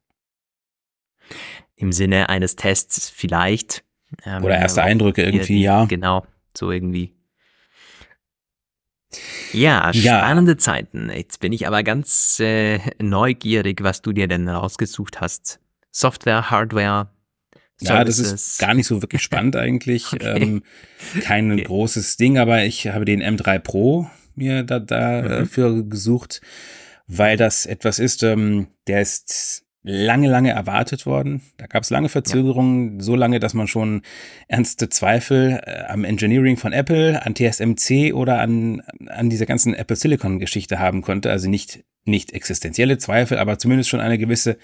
Im Sinne eines Tests vielleicht. Ähm, oder erste Eindrücke irgendwie, ja. Genau, so irgendwie. Ja, spannende ja. Zeiten. Jetzt bin ich aber ganz äh, neugierig, was du dir denn rausgesucht hast. Software, Hardware. Services. Ja, das ist gar nicht so wirklich spannend eigentlich. okay. ähm, kein okay. großes Ding, aber ich habe den M3 Pro mir da, dafür mhm. gesucht, weil das etwas ist, ähm, der ist lange, lange erwartet worden. Da gab es lange Verzögerungen, ja. so lange, dass man schon ernste Zweifel äh, am Engineering von Apple, an TSMC oder an, an dieser ganzen Apple Silicon Geschichte haben konnte. Also nicht, nicht existenzielle Zweifel, aber zumindest schon eine gewisse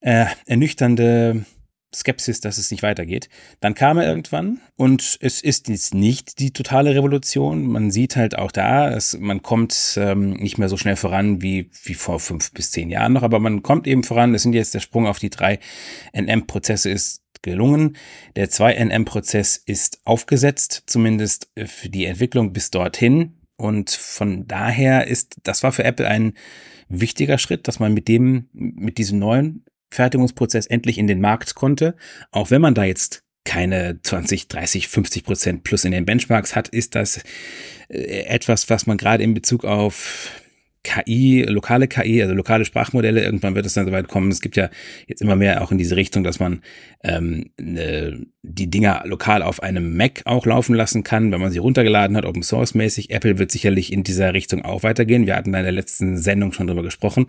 äh, ernüchternde Skepsis, dass es nicht weitergeht. Dann kam er irgendwann und es ist jetzt nicht die totale Revolution. Man sieht halt auch da, es, man kommt ähm, nicht mehr so schnell voran wie, wie vor fünf bis zehn Jahren noch, aber man kommt eben voran. Es sind jetzt der Sprung auf die drei NM-Prozesse ist gelungen. Der 2NM-Prozess ist aufgesetzt, zumindest für die Entwicklung bis dorthin. Und von daher ist, das war für Apple ein wichtiger Schritt, dass man mit dem, mit diesem neuen Fertigungsprozess endlich in den Markt konnte. Auch wenn man da jetzt keine 20, 30, 50 Prozent plus in den Benchmarks hat, ist das äh, etwas, was man gerade in Bezug auf KI, lokale KI, also lokale Sprachmodelle, irgendwann wird es dann soweit kommen. Es gibt ja jetzt immer mehr auch in diese Richtung, dass man ähm, ne, die Dinger lokal auf einem Mac auch laufen lassen kann, wenn man sie runtergeladen hat, Open Source mäßig. Apple wird sicherlich in dieser Richtung auch weitergehen. Wir hatten da in der letzten Sendung schon drüber gesprochen.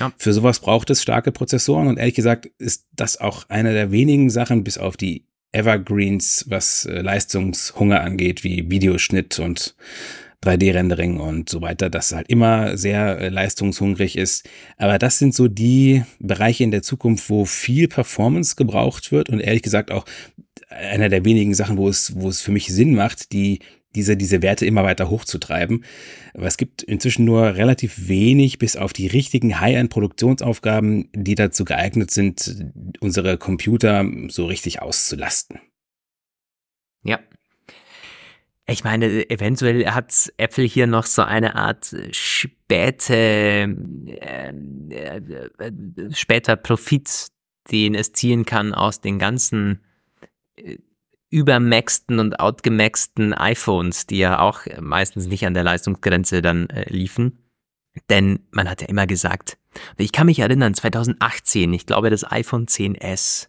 Ja. Für sowas braucht es starke Prozessoren und ehrlich gesagt ist das auch eine der wenigen Sachen, bis auf die Evergreens, was äh, Leistungshunger angeht, wie Videoschnitt und 3D-Rendering und so weiter, das halt immer sehr äh, leistungshungrig ist. Aber das sind so die Bereiche in der Zukunft, wo viel Performance gebraucht wird und ehrlich gesagt auch einer der wenigen Sachen, wo es, wo es für mich Sinn macht, die diese, diese Werte immer weiter hochzutreiben. Aber es gibt inzwischen nur relativ wenig bis auf die richtigen High-End-Produktionsaufgaben, die dazu geeignet sind, unsere Computer so richtig auszulasten. Ja, ich meine, eventuell hat Apple hier noch so eine Art späte, äh, äh, später Profit, den es ziehen kann aus den ganzen äh, übermaxten und outgemaxten iPhones, die ja auch meistens nicht an der Leistungsgrenze dann äh, liefen. Denn man hat ja immer gesagt, ich kann mich erinnern, 2018, ich glaube das iPhone 10s.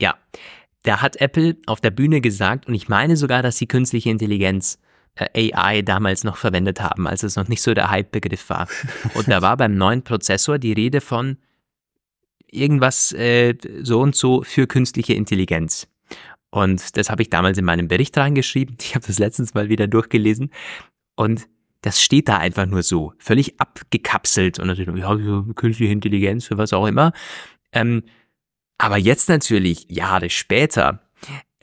Ja, da hat Apple auf der Bühne gesagt, und ich meine sogar, dass sie künstliche Intelligenz äh, AI damals noch verwendet haben, als es noch nicht so der Hype-Begriff war. Und da war beim neuen Prozessor die Rede von irgendwas äh, so und so für künstliche Intelligenz. Und das habe ich damals in meinem Bericht reingeschrieben. Ich habe das letztens mal wieder durchgelesen. Und das steht da einfach nur so, völlig abgekapselt. Und natürlich, ja, künstliche Intelligenz, für was auch immer. Ähm, aber jetzt natürlich, Jahre später,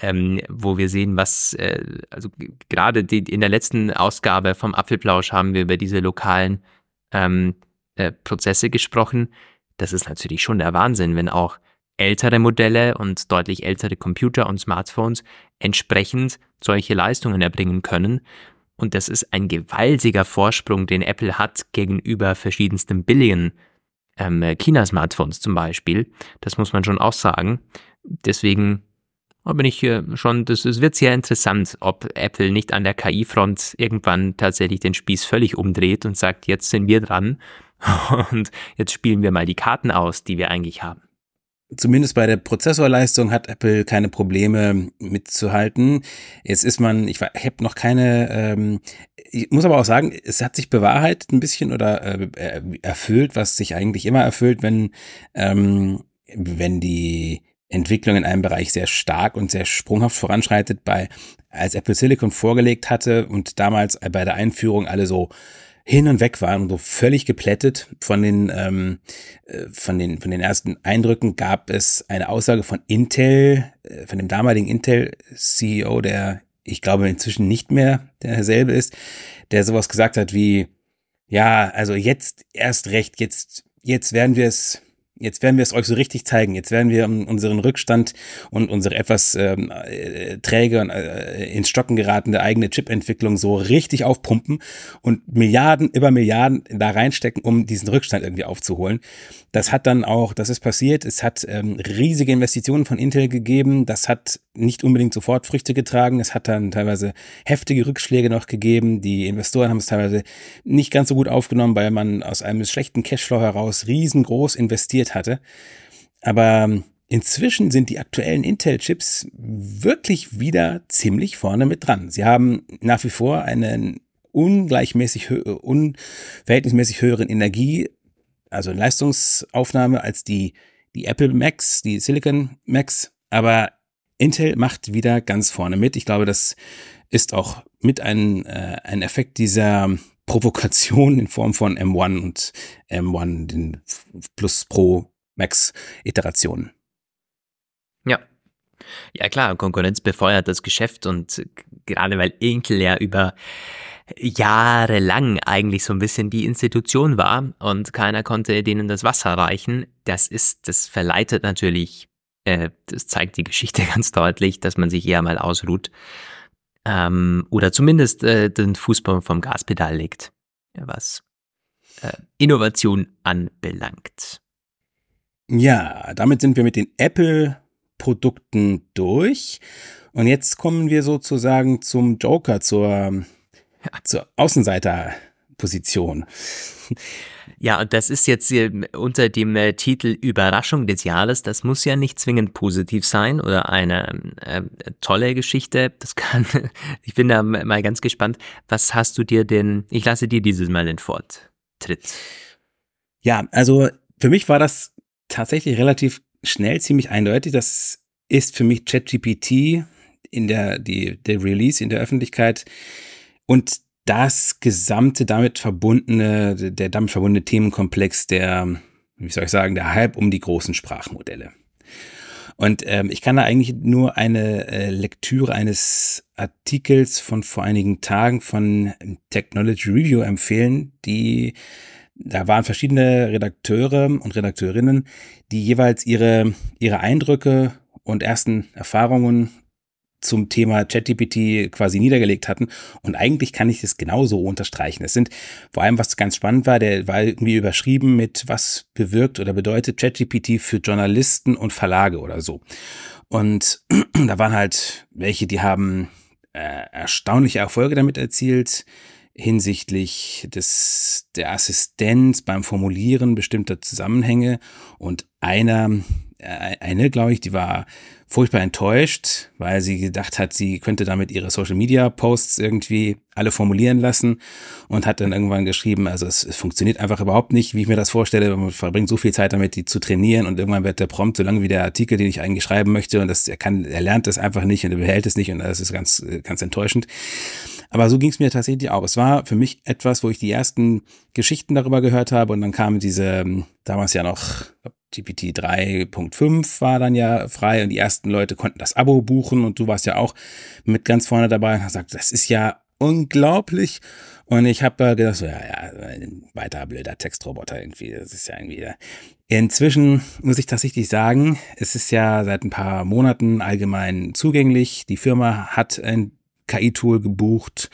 ähm, wo wir sehen, was, äh, also gerade in der letzten Ausgabe vom Apfelplausch haben wir über diese lokalen ähm, äh, Prozesse gesprochen. Das ist natürlich schon der Wahnsinn, wenn auch ältere Modelle und deutlich ältere Computer und Smartphones entsprechend solche Leistungen erbringen können. Und das ist ein gewaltiger Vorsprung, den Apple hat gegenüber verschiedensten billigen ähm, China-Smartphones zum Beispiel. Das muss man schon auch sagen. Deswegen bin ich hier schon, das, das wird sehr interessant, ob Apple nicht an der KI-Front irgendwann tatsächlich den Spieß völlig umdreht und sagt, jetzt sind wir dran und jetzt spielen wir mal die Karten aus, die wir eigentlich haben zumindest bei der Prozessorleistung hat Apple keine Probleme mitzuhalten. Jetzt ist man, ich habe noch keine, ähm, ich muss aber auch sagen, es hat sich bewahrheitet ein bisschen oder äh, erfüllt, was sich eigentlich immer erfüllt, wenn, ähm, wenn die Entwicklung in einem Bereich sehr stark und sehr sprunghaft voranschreitet. Bei als Apple Silicon vorgelegt hatte und damals bei der Einführung alle so hin und weg waren und so völlig geplättet von den, ähm, äh, von den, von den ersten Eindrücken gab es eine Aussage von Intel, äh, von dem damaligen Intel-CEO, der ich glaube inzwischen nicht mehr derselbe ist, der sowas gesagt hat wie, ja, also jetzt erst recht, jetzt, jetzt werden wir es Jetzt werden wir es euch so richtig zeigen. Jetzt werden wir unseren Rückstand und unsere etwas ähm, äh, träge und äh, ins Stocken geratene eigene Chip-Entwicklung so richtig aufpumpen und Milliarden über Milliarden da reinstecken, um diesen Rückstand irgendwie aufzuholen. Das hat dann auch, das ist passiert. Es hat ähm, riesige Investitionen von Intel gegeben. Das hat nicht unbedingt sofort Früchte getragen. Es hat dann teilweise heftige Rückschläge noch gegeben. Die Investoren haben es teilweise nicht ganz so gut aufgenommen, weil man aus einem schlechten Cashflow heraus riesengroß investiert hatte. Aber ähm, Inzwischen sind die aktuellen Intel-Chips wirklich wieder ziemlich vorne mit dran. Sie haben nach wie vor einen ungleichmäßig, unverhältnismäßig höheren Energie, also Leistungsaufnahme als die, die Apple Macs, die Silicon Macs. Aber Intel macht wieder ganz vorne mit. Ich glaube, das ist auch mit ein, äh, ein Effekt dieser Provokation in Form von M1 und M1, den Plus Pro Max Iterationen. Ja. Ja klar, Konkurrenz befeuert das Geschäft und gerade weil Intel ja über jahrelang eigentlich so ein bisschen die Institution war und keiner konnte denen das Wasser reichen, das ist, das verleitet natürlich, äh, das zeigt die Geschichte ganz deutlich, dass man sich eher mal ausruht ähm, oder zumindest äh, den Fußball vom Gaspedal legt, was äh, Innovation anbelangt. Ja, damit sind wir mit den Apple-Produkten durch. Und jetzt kommen wir sozusagen zum Joker, zur zur Außenseiterposition. Ja, und das ist jetzt unter dem äh, Titel Überraschung des Jahres. Das muss ja nicht zwingend positiv sein oder eine äh, tolle Geschichte. Das kann, ich bin da mal ganz gespannt. Was hast du dir denn, ich lasse dir dieses Mal den Forttritt. Ja, also für mich war das tatsächlich relativ schnell, ziemlich eindeutig. Das ist für mich ChatGPT in der, die, der Release in der Öffentlichkeit und das gesamte damit verbundene, der damit verbundene Themenkomplex der, wie soll ich sagen, der Hype um die großen Sprachmodelle. Und ähm, ich kann da eigentlich nur eine äh, Lektüre eines Artikels von vor einigen Tagen von Technology Review empfehlen, die da waren verschiedene Redakteure und Redakteurinnen, die jeweils ihre, ihre Eindrücke und ersten Erfahrungen zum Thema ChatGPT quasi niedergelegt hatten. Und eigentlich kann ich das genauso unterstreichen. Es sind vor allem, was ganz spannend war, der war irgendwie überschrieben mit, was bewirkt oder bedeutet ChatGPT für Journalisten und Verlage oder so. Und da waren halt welche, die haben äh, erstaunliche Erfolge damit erzielt hinsichtlich des, der Assistenz beim Formulieren bestimmter Zusammenhänge und einer, eine, glaube ich, die war furchtbar enttäuscht, weil sie gedacht hat, sie könnte damit ihre Social Media Posts irgendwie alle formulieren lassen und hat dann irgendwann geschrieben, also es, es funktioniert einfach überhaupt nicht, wie ich mir das vorstelle. Man verbringt so viel Zeit damit, die zu trainieren und irgendwann wird der Prompt so lang wie der Artikel, den ich eigentlich schreiben möchte und das, er kann, er lernt das einfach nicht und er behält es nicht und das ist ganz, ganz enttäuschend. Aber so ging es mir tatsächlich auch. Es war für mich etwas, wo ich die ersten Geschichten darüber gehört habe und dann kam diese, damals ja noch, GPT 3.5 war dann ja frei und die ersten Leute konnten das Abo buchen und du warst ja auch mit ganz vorne dabei und hast gesagt, das ist ja unglaublich. Und ich habe äh, gedacht, so, ja, ja, weiter blöder Textroboter irgendwie. Das ist ja irgendwie. Ja. Inzwischen muss ich tatsächlich sagen, es ist ja seit ein paar Monaten allgemein zugänglich. Die Firma hat ein KI-Tool gebucht.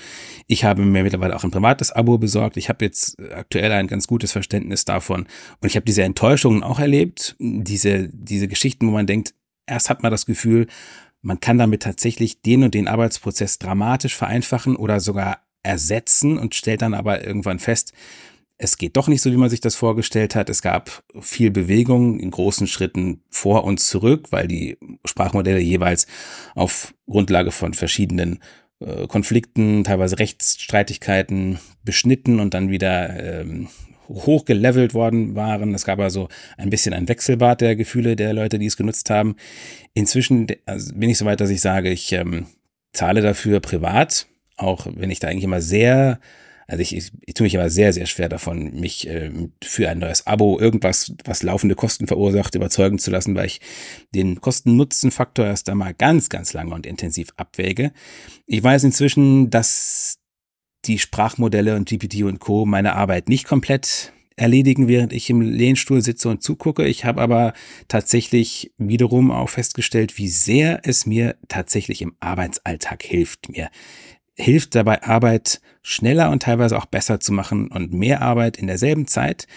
Ich habe mir mittlerweile auch ein privates Abo besorgt. Ich habe jetzt aktuell ein ganz gutes Verständnis davon. Und ich habe diese Enttäuschungen auch erlebt. Diese, diese Geschichten, wo man denkt, erst hat man das Gefühl, man kann damit tatsächlich den und den Arbeitsprozess dramatisch vereinfachen oder sogar ersetzen und stellt dann aber irgendwann fest, es geht doch nicht so, wie man sich das vorgestellt hat. Es gab viel Bewegung in großen Schritten vor und zurück, weil die Sprachmodelle jeweils auf Grundlage von verschiedenen Konflikten, teilweise Rechtsstreitigkeiten beschnitten und dann wieder ähm, hochgelevelt worden waren. Es gab also ein bisschen ein Wechselbad der Gefühle der Leute, die es genutzt haben. Inzwischen also bin ich so weit, dass ich sage, ich ähm, zahle dafür privat, auch wenn ich da eigentlich immer sehr also ich, ich, ich tue mich immer sehr, sehr schwer davon, mich äh, für ein neues Abo irgendwas, was laufende Kosten verursacht, überzeugen zu lassen, weil ich den Kosten-Nutzen-Faktor erst einmal ganz, ganz lange und intensiv abwäge. Ich weiß inzwischen, dass die Sprachmodelle und GPT und Co. meine Arbeit nicht komplett erledigen, während ich im Lehnstuhl sitze und zugucke. Ich habe aber tatsächlich wiederum auch festgestellt, wie sehr es mir tatsächlich im Arbeitsalltag hilft, mir hilft dabei, Arbeit schneller und teilweise auch besser zu machen und mehr Arbeit in derselben Zeit.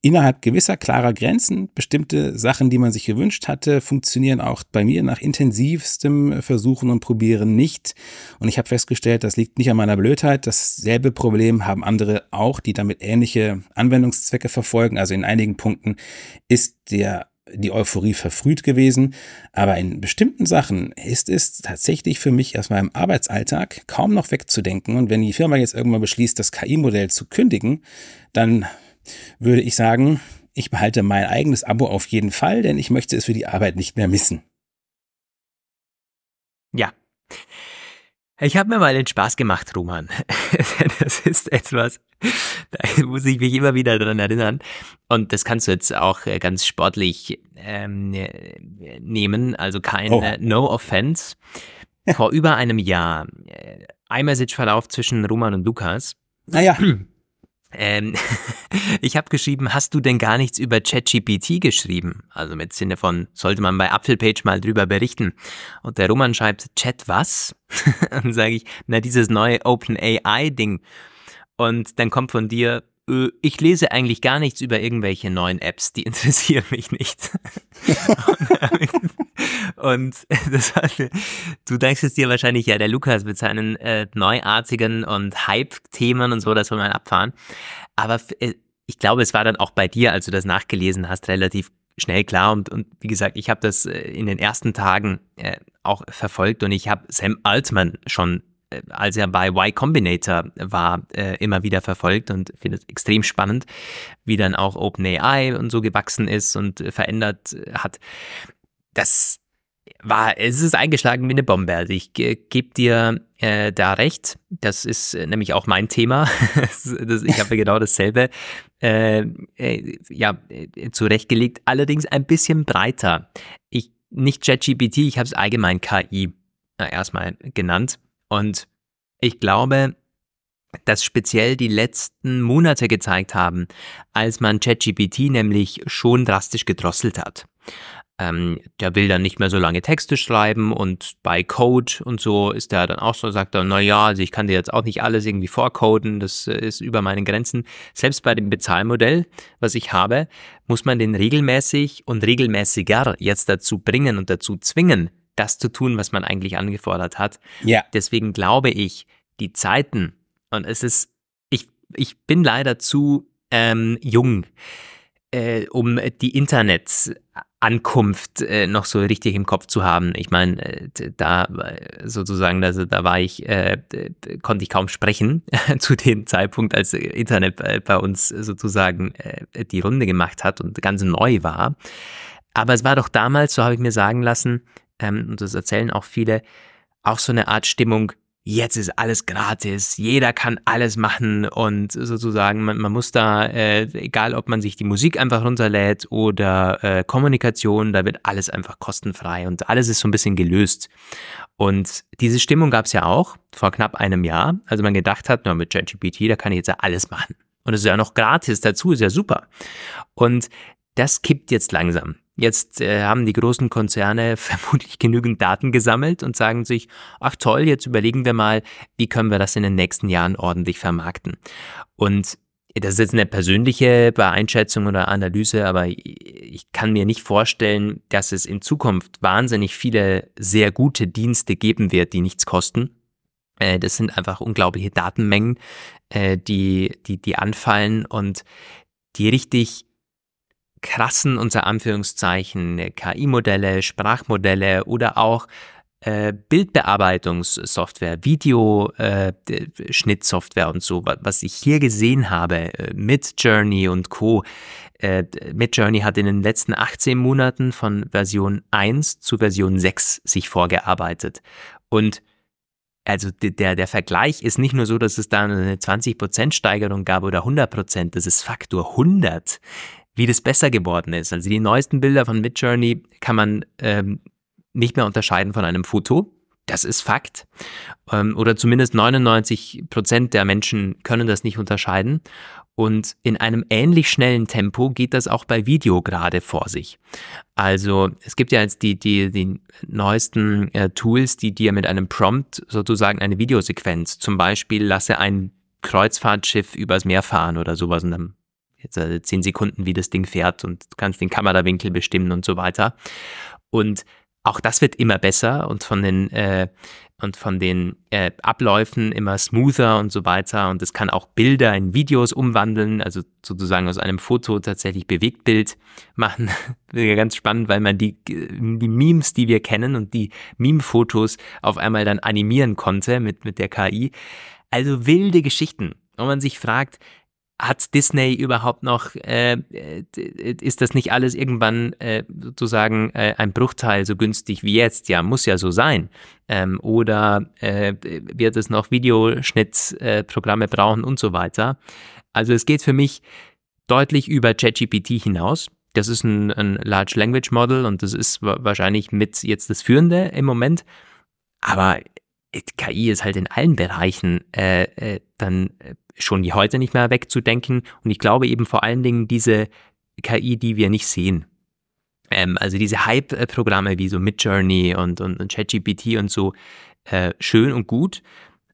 Innerhalb gewisser klarer Grenzen, bestimmte Sachen, die man sich gewünscht hatte, funktionieren auch bei mir nach intensivstem Versuchen und Probieren nicht. Und ich habe festgestellt, das liegt nicht an meiner Blödheit. Dasselbe Problem haben andere auch, die damit ähnliche Anwendungszwecke verfolgen. Also in einigen Punkten ist der die Euphorie verfrüht gewesen. Aber in bestimmten Sachen ist es tatsächlich für mich aus meinem Arbeitsalltag kaum noch wegzudenken. Und wenn die Firma jetzt irgendwann beschließt, das KI-Modell zu kündigen, dann würde ich sagen, ich behalte mein eigenes Abo auf jeden Fall, denn ich möchte es für die Arbeit nicht mehr missen. Ja. Ich habe mir mal den Spaß gemacht, Roman. Das ist etwas, da muss ich mich immer wieder daran erinnern. Und das kannst du jetzt auch äh, ganz sportlich ähm, äh, nehmen, also kein oh. äh, No Offense. Vor über einem Jahr, äh, iMessage-Verlauf zwischen Roman und Lukas. Naja. Ähm, ich habe geschrieben, hast du denn gar nichts über ChatGPT geschrieben? Also mit Sinne von, sollte man bei Apfelpage mal drüber berichten. Und der Roman schreibt, Chat was? und sage ich, na dieses neue OpenAI-Ding. Und dann kommt von dir, ich lese eigentlich gar nichts über irgendwelche neuen Apps, die interessieren mich nicht. und das heißt, du denkst es dir wahrscheinlich, ja, der Lukas mit seinen äh, neuartigen und Hype-Themen und so, das soll man abfahren. Aber äh, ich glaube, es war dann auch bei dir, als du das nachgelesen hast, relativ schnell klar. Und, und wie gesagt, ich habe das äh, in den ersten Tagen äh, auch verfolgt und ich habe Sam Altman schon als er bei Y Combinator war, äh, immer wieder verfolgt und finde es extrem spannend, wie dann auch OpenAI und so gewachsen ist und verändert hat. Das war, es ist eingeschlagen wie eine Bombe. Also ich gebe dir äh, da recht. Das ist äh, nämlich auch mein Thema. das, ich habe genau dasselbe äh, äh, ja, äh, zurechtgelegt, allerdings ein bisschen breiter. Ich, nicht ChatGPT, ich habe es allgemein KI äh, erstmal genannt. Und ich glaube, dass speziell die letzten Monate gezeigt haben, als man ChatGPT nämlich schon drastisch gedrosselt hat. Ähm, der will dann nicht mehr so lange Texte schreiben und bei Code und so ist er dann auch so, sagt er, na ja, also ich kann dir jetzt auch nicht alles irgendwie vorcoden, das äh, ist über meine Grenzen. Selbst bei dem Bezahlmodell, was ich habe, muss man den regelmäßig und regelmäßiger jetzt dazu bringen und dazu zwingen, das zu tun, was man eigentlich angefordert hat. Ja. Deswegen glaube ich, die Zeiten, und es ist, ich, ich bin leider zu ähm, jung, äh, um die Internetankunft äh, noch so richtig im Kopf zu haben. Ich meine, äh, da sozusagen, also da war ich, äh, konnte ich kaum sprechen zu dem Zeitpunkt, als Internet bei uns sozusagen äh, die Runde gemacht hat und ganz neu war. Aber es war doch damals, so habe ich mir sagen lassen, ähm, und das erzählen auch viele, auch so eine Art Stimmung, jetzt ist alles gratis, jeder kann alles machen und sozusagen, man, man muss da, äh, egal ob man sich die Musik einfach runterlädt oder äh, Kommunikation, da wird alles einfach kostenfrei und alles ist so ein bisschen gelöst. Und diese Stimmung gab es ja auch vor knapp einem Jahr, also man gedacht hat, na, mit ChatGPT, da kann ich jetzt ja alles machen. Und es ist ja noch gratis dazu, ist ja super. Und das kippt jetzt langsam. Jetzt äh, haben die großen Konzerne vermutlich genügend Daten gesammelt und sagen sich, ach toll, jetzt überlegen wir mal, wie können wir das in den nächsten Jahren ordentlich vermarkten. Und das ist jetzt eine persönliche Beeinschätzung oder Analyse, aber ich kann mir nicht vorstellen, dass es in Zukunft wahnsinnig viele sehr gute Dienste geben wird, die nichts kosten. Äh, das sind einfach unglaubliche Datenmengen, äh, die, die, die anfallen und die richtig krassen, unter Anführungszeichen, KI-Modelle, Sprachmodelle oder auch äh, Bildbearbeitungssoftware, Videoschnittsoftware äh, und so, was ich hier gesehen habe äh, mit Journey und Co. Äh, mit Journey hat in den letzten 18 Monaten von Version 1 zu Version 6 sich vorgearbeitet. Und also der, der Vergleich ist nicht nur so, dass es da eine 20% Steigerung gab oder 100%, das ist Faktor 100 wie das besser geworden ist. Also die neuesten Bilder von Midjourney kann man ähm, nicht mehr unterscheiden von einem Foto. Das ist Fakt. Ähm, oder zumindest 99 Prozent der Menschen können das nicht unterscheiden. Und in einem ähnlich schnellen Tempo geht das auch bei Video gerade vor sich. Also es gibt ja jetzt die, die, die neuesten äh, Tools, die dir mit einem Prompt sozusagen eine Videosequenz, zum Beispiel lasse ein Kreuzfahrtschiff übers Meer fahren oder sowas und dann jetzt äh, zehn Sekunden, wie das Ding fährt und du kannst den Kamerawinkel bestimmen und so weiter. Und auch das wird immer besser und von den äh, und von den äh, Abläufen immer smoother und so weiter. Und es kann auch Bilder in Videos umwandeln, also sozusagen aus einem Foto tatsächlich Bewegtbild machen. ganz spannend, weil man die, die Memes, die wir kennen und die Meme-Fotos auf einmal dann animieren konnte mit, mit der KI. Also wilde Geschichten. Und man sich fragt, hat Disney überhaupt noch, äh, äh, ist das nicht alles irgendwann äh, sozusagen äh, ein Bruchteil so günstig wie jetzt? Ja, muss ja so sein. Ähm, oder äh, wird es noch Videoschnittprogramme brauchen und so weiter? Also es geht für mich deutlich über ChatGPT hinaus. Das ist ein, ein Large Language Model und das ist wahrscheinlich mit jetzt das Führende im Moment. Aber KI ist halt in allen Bereichen äh, äh, dann äh, schon wie heute nicht mehr wegzudenken. Und ich glaube eben vor allen Dingen diese KI, die wir nicht sehen. Ähm, also diese Hype-Programme wie so Midjourney und, und, und ChatGPT und so, äh, schön und gut.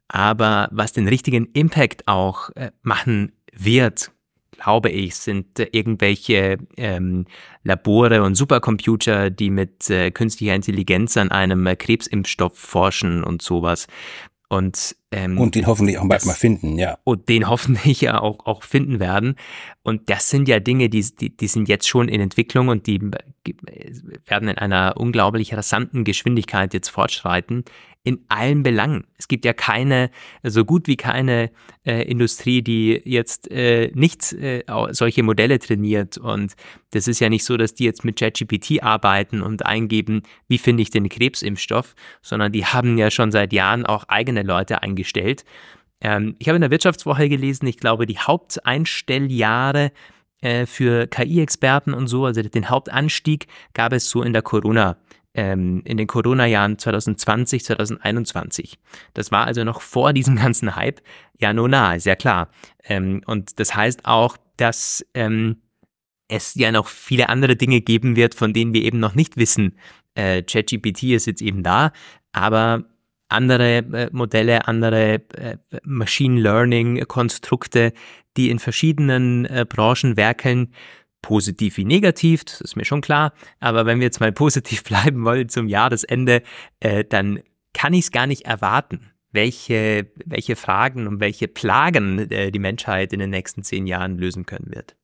Aber was den richtigen Impact auch äh, machen wird, glaube ich, sind äh, irgendwelche ähm, Labore und Supercomputer, die mit äh, künstlicher Intelligenz an einem äh, Krebsimpfstoff forschen und sowas. Und, ähm, und den hoffentlich auch bald mal finden, ja. Und den hoffentlich ja auch, auch finden werden. Und das sind ja Dinge, die, die, die sind jetzt schon in Entwicklung und die werden in einer unglaublich rasanten Geschwindigkeit jetzt fortschreiten. In allen Belangen. Es gibt ja keine, so gut wie keine äh, Industrie, die jetzt äh, nicht äh, solche Modelle trainiert. Und das ist ja nicht so, dass die jetzt mit ChatGPT arbeiten und eingeben, wie finde ich den Krebsimpfstoff, sondern die haben ja schon seit Jahren auch eigene Leute eingestellt. Ähm, ich habe in der Wirtschaftswoche gelesen, ich glaube, die Haupteinstelljahre äh, für KI-Experten und so, also den Hauptanstieg gab es so in der Corona- ähm, in den Corona-Jahren 2020, 2021. Das war also noch vor diesem ganzen Hype. Ja, no, na, ist ja klar. Ähm, und das heißt auch, dass ähm, es ja noch viele andere Dinge geben wird, von denen wir eben noch nicht wissen. Äh, ChatGPT ist jetzt eben da, aber andere äh, Modelle, andere äh, Machine Learning Konstrukte, die in verschiedenen äh, Branchen werkeln, positiv wie negativ, das ist mir schon klar. Aber wenn wir jetzt mal positiv bleiben wollen zum Jahresende, äh, dann kann ich es gar nicht erwarten, welche, welche Fragen und welche Plagen äh, die Menschheit in den nächsten zehn Jahren lösen können wird.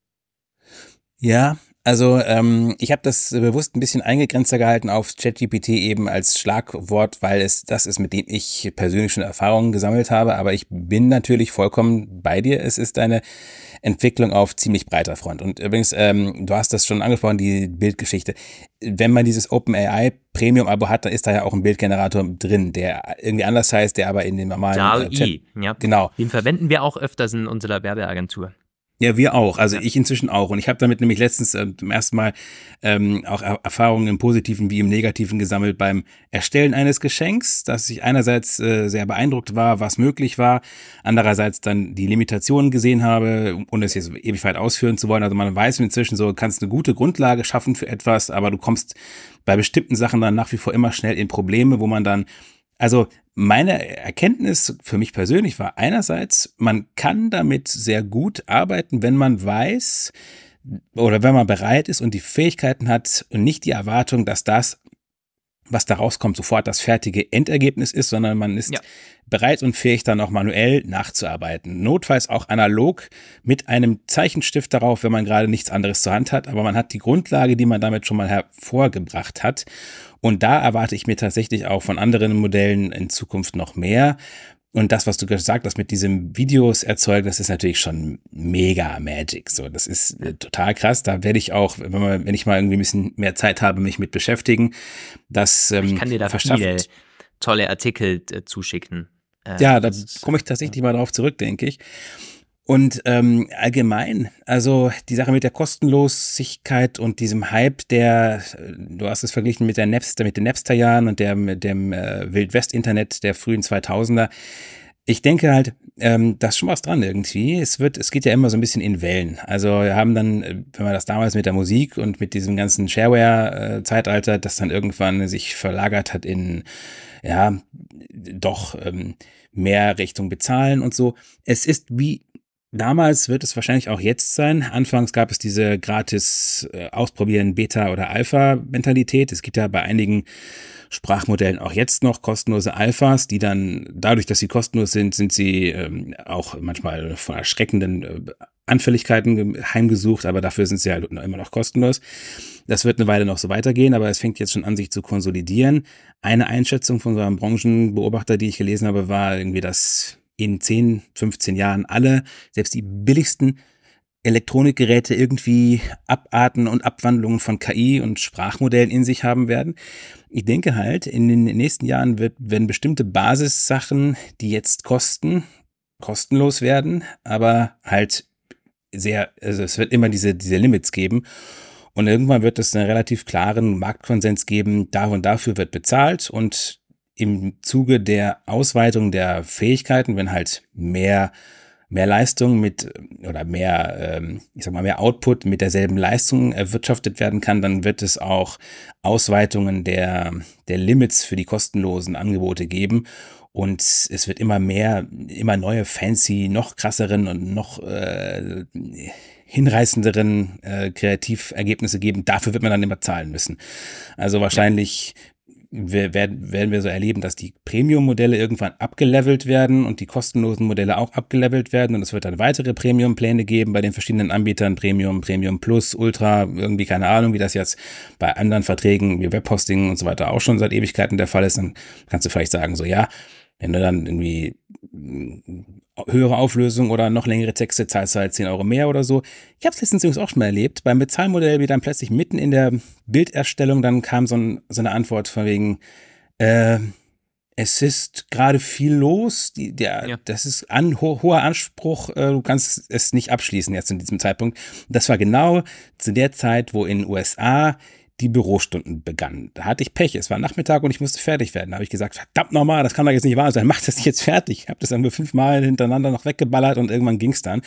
Ja, also ähm, ich habe das bewusst ein bisschen eingegrenzter gehalten auf ChatGPT eben als Schlagwort, weil es das ist, mit dem ich persönlich schon Erfahrungen gesammelt habe. Aber ich bin natürlich vollkommen bei dir. Es ist eine Entwicklung auf ziemlich breiter Front. Und übrigens, ähm, du hast das schon angesprochen, die Bildgeschichte. Wenn man dieses OpenAI Premium-Abo hat, dann ist da ja auch ein Bildgenerator drin, der irgendwie anders heißt, der aber in den normalen äh, Chat, ja. Genau. Den verwenden wir auch öfters in unserer Werbeagentur. Ja, wir auch. Also ich inzwischen auch. Und ich habe damit nämlich letztens äh, zum ersten Mal ähm, auch er Erfahrungen im Positiven wie im Negativen gesammelt beim Erstellen eines Geschenks, dass ich einerseits äh, sehr beeindruckt war, was möglich war, andererseits dann die Limitationen gesehen habe, ohne es jetzt ewig weit ausführen zu wollen. Also man weiß inzwischen so, kannst eine gute Grundlage schaffen für etwas, aber du kommst bei bestimmten Sachen dann nach wie vor immer schnell in Probleme, wo man dann also meine Erkenntnis für mich persönlich war einerseits, man kann damit sehr gut arbeiten, wenn man weiß oder wenn man bereit ist und die Fähigkeiten hat und nicht die Erwartung, dass das, was da rauskommt, sofort das fertige Endergebnis ist, sondern man ist ja. bereit und fähig, dann auch manuell nachzuarbeiten. Notfalls auch analog mit einem Zeichenstift darauf, wenn man gerade nichts anderes zur Hand hat, aber man hat die Grundlage, die man damit schon mal hervorgebracht hat. Und da erwarte ich mir tatsächlich auch von anderen Modellen in Zukunft noch mehr. Und das, was du gesagt hast mit diesem Videos erzeugen, das ist natürlich schon mega Magic. So, das ist äh, total krass. Da werde ich auch, wenn, man, wenn ich mal irgendwie ein bisschen mehr Zeit habe, mich mit beschäftigen. Das, ähm, ich kann dir da viele tolle Artikel äh, zuschicken. Äh, ja, da komme ich tatsächlich mal drauf zurück, denke ich. Und ähm, allgemein, also die Sache mit der Kostenlosigkeit und diesem Hype, der, du hast es verglichen mit der Napster, mit den Napster-Jahren und der, mit dem äh, Wildwest-Internet der frühen 2000er. Ich denke halt, ähm, da ist schon was dran irgendwie. Es wird, es geht ja immer so ein bisschen in Wellen. Also wir haben dann, äh, wenn man das damals mit der Musik und mit diesem ganzen Shareware-Zeitalter, das dann irgendwann sich verlagert hat in, ja, doch ähm, mehr Richtung Bezahlen und so. Es ist wie Damals wird es wahrscheinlich auch jetzt sein. Anfangs gab es diese gratis äh, ausprobieren Beta- oder Alpha-Mentalität. Es gibt ja bei einigen Sprachmodellen auch jetzt noch kostenlose Alphas, die dann dadurch, dass sie kostenlos sind, sind sie ähm, auch manchmal von erschreckenden äh, Anfälligkeiten heimgesucht, aber dafür sind sie halt immer noch kostenlos. Das wird eine Weile noch so weitergehen, aber es fängt jetzt schon an, sich zu konsolidieren. Eine Einschätzung von so einem Branchenbeobachter, die ich gelesen habe, war irgendwie, dass in 10, 15 Jahren alle, selbst die billigsten Elektronikgeräte irgendwie Abarten und Abwandlungen von KI und Sprachmodellen in sich haben werden. Ich denke halt, in den nächsten Jahren wird, werden bestimmte Basissachen, die jetzt kosten, kostenlos werden, aber halt sehr, also es wird immer diese, diese Limits geben. Und irgendwann wird es einen relativ klaren Marktkonsens geben, da und dafür wird bezahlt und im Zuge der Ausweitung der Fähigkeiten, wenn halt mehr mehr Leistung mit oder mehr, ähm, ich sag mal, mehr Output mit derselben Leistung erwirtschaftet werden kann, dann wird es auch Ausweitungen der, der Limits für die kostenlosen Angebote geben. Und es wird immer mehr, immer neue fancy, noch krasseren und noch äh, hinreißenderen äh, Kreativergebnisse geben. Dafür wird man dann immer zahlen müssen. Also wahrscheinlich werden, werden wir so erleben, dass die Premium-Modelle irgendwann abgelevelt werden und die kostenlosen Modelle auch abgelevelt werden und es wird dann weitere Premium-Pläne geben bei den verschiedenen Anbietern, Premium, Premium Plus, Ultra, irgendwie keine Ahnung, wie das jetzt bei anderen Verträgen wie Webhosting und so weiter auch schon seit Ewigkeiten der Fall ist, dann kannst du vielleicht sagen, so ja, wenn du dann irgendwie höhere Auflösung oder noch längere Texte zahlst du halt 10 Euro mehr oder so. Ich habe es letztens übrigens auch schon mal erlebt. Beim Bezahlmodell, wie dann plötzlich mitten in der Bilderstellung dann kam so, ein, so eine Antwort von wegen, äh, es ist gerade viel los, die, der, ja. das ist an, ho, hoher Anspruch, äh, du kannst es nicht abschließen jetzt in diesem Zeitpunkt. Das war genau zu der Zeit, wo in den USA die Bürostunden begannen. Da hatte ich Pech. Es war Nachmittag und ich musste fertig werden. Da habe ich gesagt, verdammt nochmal, das kann doch jetzt nicht wahr sein. Mach das jetzt fertig. Ich habe das dann nur fünfmal hintereinander noch weggeballert und irgendwann ging es dann.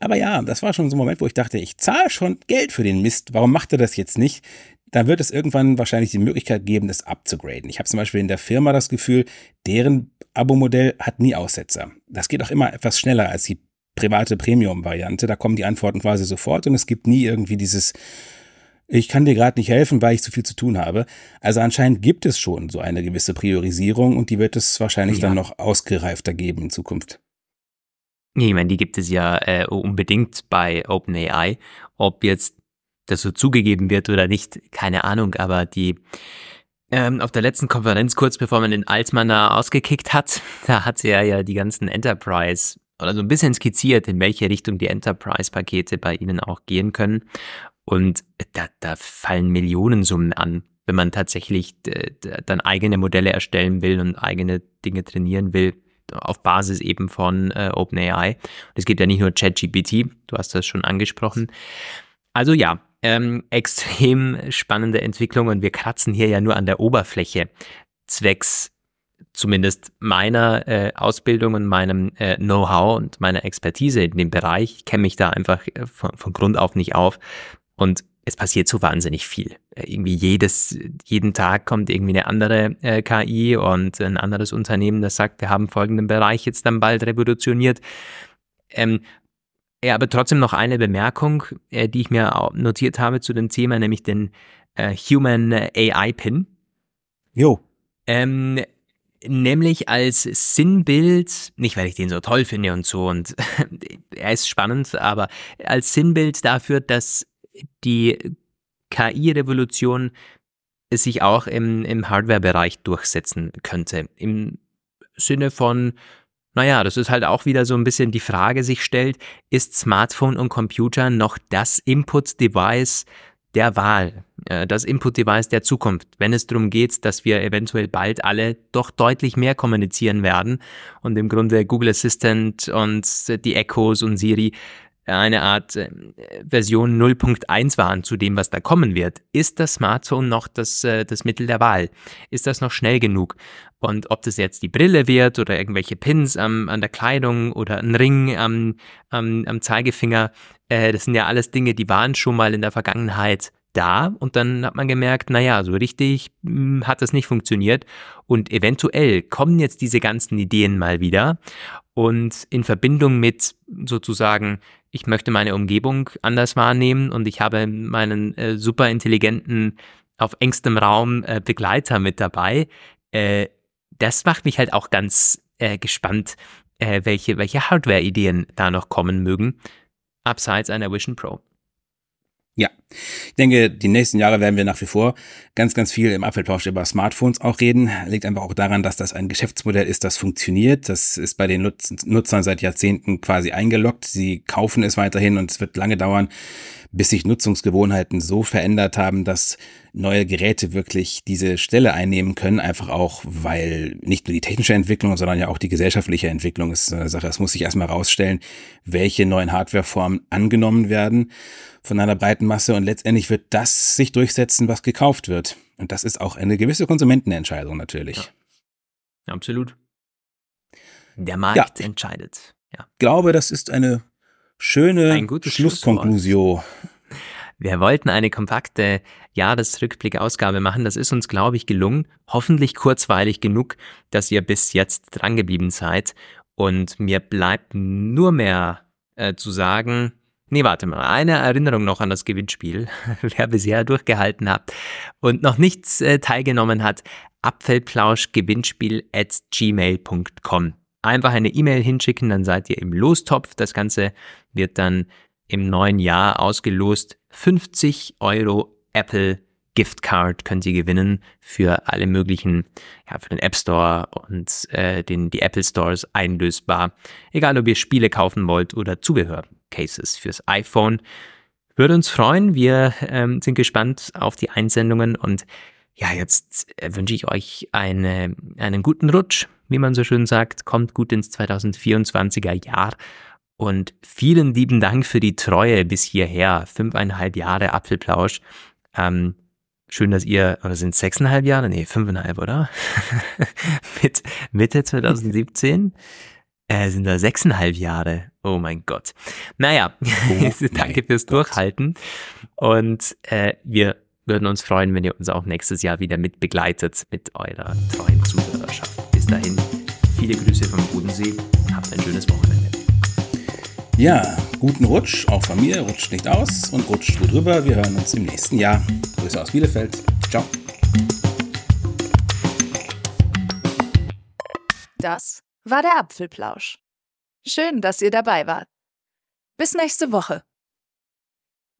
Aber ja, das war schon so ein Moment, wo ich dachte, ich zahle schon Geld für den Mist. Warum macht er das jetzt nicht? Dann wird es irgendwann wahrscheinlich die Möglichkeit geben, das abzugraden. Ich habe zum Beispiel in der Firma das Gefühl, deren Abo-Modell hat nie Aussetzer. Das geht auch immer etwas schneller als die private Premium-Variante. Da kommen die Antworten quasi sofort und es gibt nie irgendwie dieses ich kann dir gerade nicht helfen, weil ich zu viel zu tun habe. Also anscheinend gibt es schon so eine gewisse Priorisierung und die wird es wahrscheinlich ja. dann noch ausgereifter geben in Zukunft. Ich meine, die gibt es ja äh, unbedingt bei OpenAI. Ob jetzt das so zugegeben wird oder nicht, keine Ahnung, aber die ähm, auf der letzten Konferenz, kurz bevor man den Altmann da ausgekickt hat, da hat sie ja, ja die ganzen Enterprise oder so ein bisschen skizziert, in welche Richtung die Enterprise-Pakete bei ihnen auch gehen können. Und da, da fallen Millionensummen an, wenn man tatsächlich äh, dann eigene Modelle erstellen will und eigene Dinge trainieren will, auf Basis eben von äh, OpenAI. Es gibt ja nicht nur ChatGPT, du hast das schon angesprochen. Also ja, ähm, extrem spannende Entwicklung und wir kratzen hier ja nur an der Oberfläche zwecks zumindest meiner äh, Ausbildung und meinem äh, Know-how und meiner Expertise in dem Bereich. Ich kenne mich da einfach äh, von, von Grund auf nicht auf. Und es passiert so wahnsinnig viel. Äh, irgendwie jedes, jeden Tag kommt irgendwie eine andere äh, KI und ein anderes Unternehmen, das sagt, wir haben folgenden Bereich jetzt dann bald revolutioniert. Ähm, ja, aber trotzdem noch eine Bemerkung, äh, die ich mir notiert habe zu dem Thema, nämlich den äh, Human AI Pin. Jo. Ähm, nämlich als Sinnbild, nicht weil ich den so toll finde und so, und er ist spannend, aber als Sinnbild dafür, dass die KI-Revolution sich auch im, im Hardware-Bereich durchsetzen könnte. Im Sinne von, naja, das ist halt auch wieder so ein bisschen die Frage sich stellt, ist Smartphone und Computer noch das Input-Device der Wahl, äh, das Input-Device der Zukunft, wenn es darum geht, dass wir eventuell bald alle doch deutlich mehr kommunizieren werden und im Grunde Google Assistant und die Echos und Siri eine Art äh, Version 0.1 waren zu dem, was da kommen wird. Ist das Smartphone noch das, äh, das Mittel der Wahl? Ist das noch schnell genug? Und ob das jetzt die Brille wird oder irgendwelche Pins am, an der Kleidung oder ein Ring am, am, am Zeigefinger, äh, das sind ja alles Dinge, die waren schon mal in der Vergangenheit da und dann hat man gemerkt, naja, so richtig mh, hm, hat das nicht funktioniert und eventuell kommen jetzt diese ganzen Ideen mal wieder und in Verbindung mit sozusagen ich möchte meine Umgebung anders wahrnehmen und ich habe meinen äh, super intelligenten, auf engstem Raum äh, Begleiter mit dabei. Äh, das macht mich halt auch ganz äh, gespannt, äh, welche, welche Hardware-Ideen da noch kommen mögen, abseits einer Vision Pro. Ja, ich denke, die nächsten Jahre werden wir nach wie vor ganz, ganz viel im Apfeltausch über Smartphones auch reden. Liegt einfach auch daran, dass das ein Geschäftsmodell ist, das funktioniert. Das ist bei den Nutz Nutzern seit Jahrzehnten quasi eingeloggt. Sie kaufen es weiterhin und es wird lange dauern, bis sich Nutzungsgewohnheiten so verändert haben, dass neue Geräte wirklich diese Stelle einnehmen können, einfach auch, weil nicht nur die technische Entwicklung, sondern ja auch die gesellschaftliche Entwicklung ist eine Sache. Es muss sich erstmal rausstellen, welche neuen Hardwareformen angenommen werden von einer breiten Masse und letztendlich wird das sich durchsetzen, was gekauft wird. Und das ist auch eine gewisse Konsumentenentscheidung natürlich. Ja. Absolut. Der Markt ja. entscheidet. Ja. Ich glaube, das ist eine schöne Ein Schlusskonklusion. Wir wollten eine kompakte Jahresrückblick-Ausgabe machen. Das ist uns, glaube ich, gelungen. Hoffentlich kurzweilig genug, dass ihr bis jetzt drangeblieben seid. Und mir bleibt nur mehr äh, zu sagen, Nee, warte mal. Eine Erinnerung noch an das Gewinnspiel. Wer bisher durchgehalten hat und noch nichts äh, teilgenommen hat, Apfelplausch-Gewinnspiel at gmail.com. Einfach eine E-Mail hinschicken, dann seid ihr im Lostopf. Das Ganze wird dann im neuen Jahr ausgelost. 50 Euro Apple Giftcard könnt ihr gewinnen für alle möglichen, ja, für den App Store und äh, den, die Apple Stores einlösbar. Egal, ob ihr Spiele kaufen wollt oder Zubehörcases fürs iPhone. Würde uns freuen. Wir ähm, sind gespannt auf die Einsendungen und ja, jetzt äh, wünsche ich euch eine, einen guten Rutsch, wie man so schön sagt. Kommt gut ins 2024er Jahr und vielen lieben Dank für die Treue bis hierher. Fünfeinhalb Jahre Apfelplausch. Ähm, schön, dass ihr, oder sind sechseinhalb Jahre? Nee, fünfeinhalb, oder? Mit Mitte 2017 äh, sind da sechseinhalb Jahre. Oh mein Gott. Naja, oh danke fürs Gott. Durchhalten. Und äh, wir würden uns freuen, wenn ihr uns auch nächstes Jahr wieder mit begleitet mit eurer treuen Zuhörerschaft. Bis dahin, viele Grüße vom Bodensee. Habt ein schönes Wochenende. Ja, guten Rutsch, auch von mir. Rutscht nicht aus und rutscht gut rüber. Wir hören uns im nächsten Jahr. Grüße aus Bielefeld. Ciao. Das war der Apfelplausch. Schön, dass ihr dabei wart. Bis nächste Woche.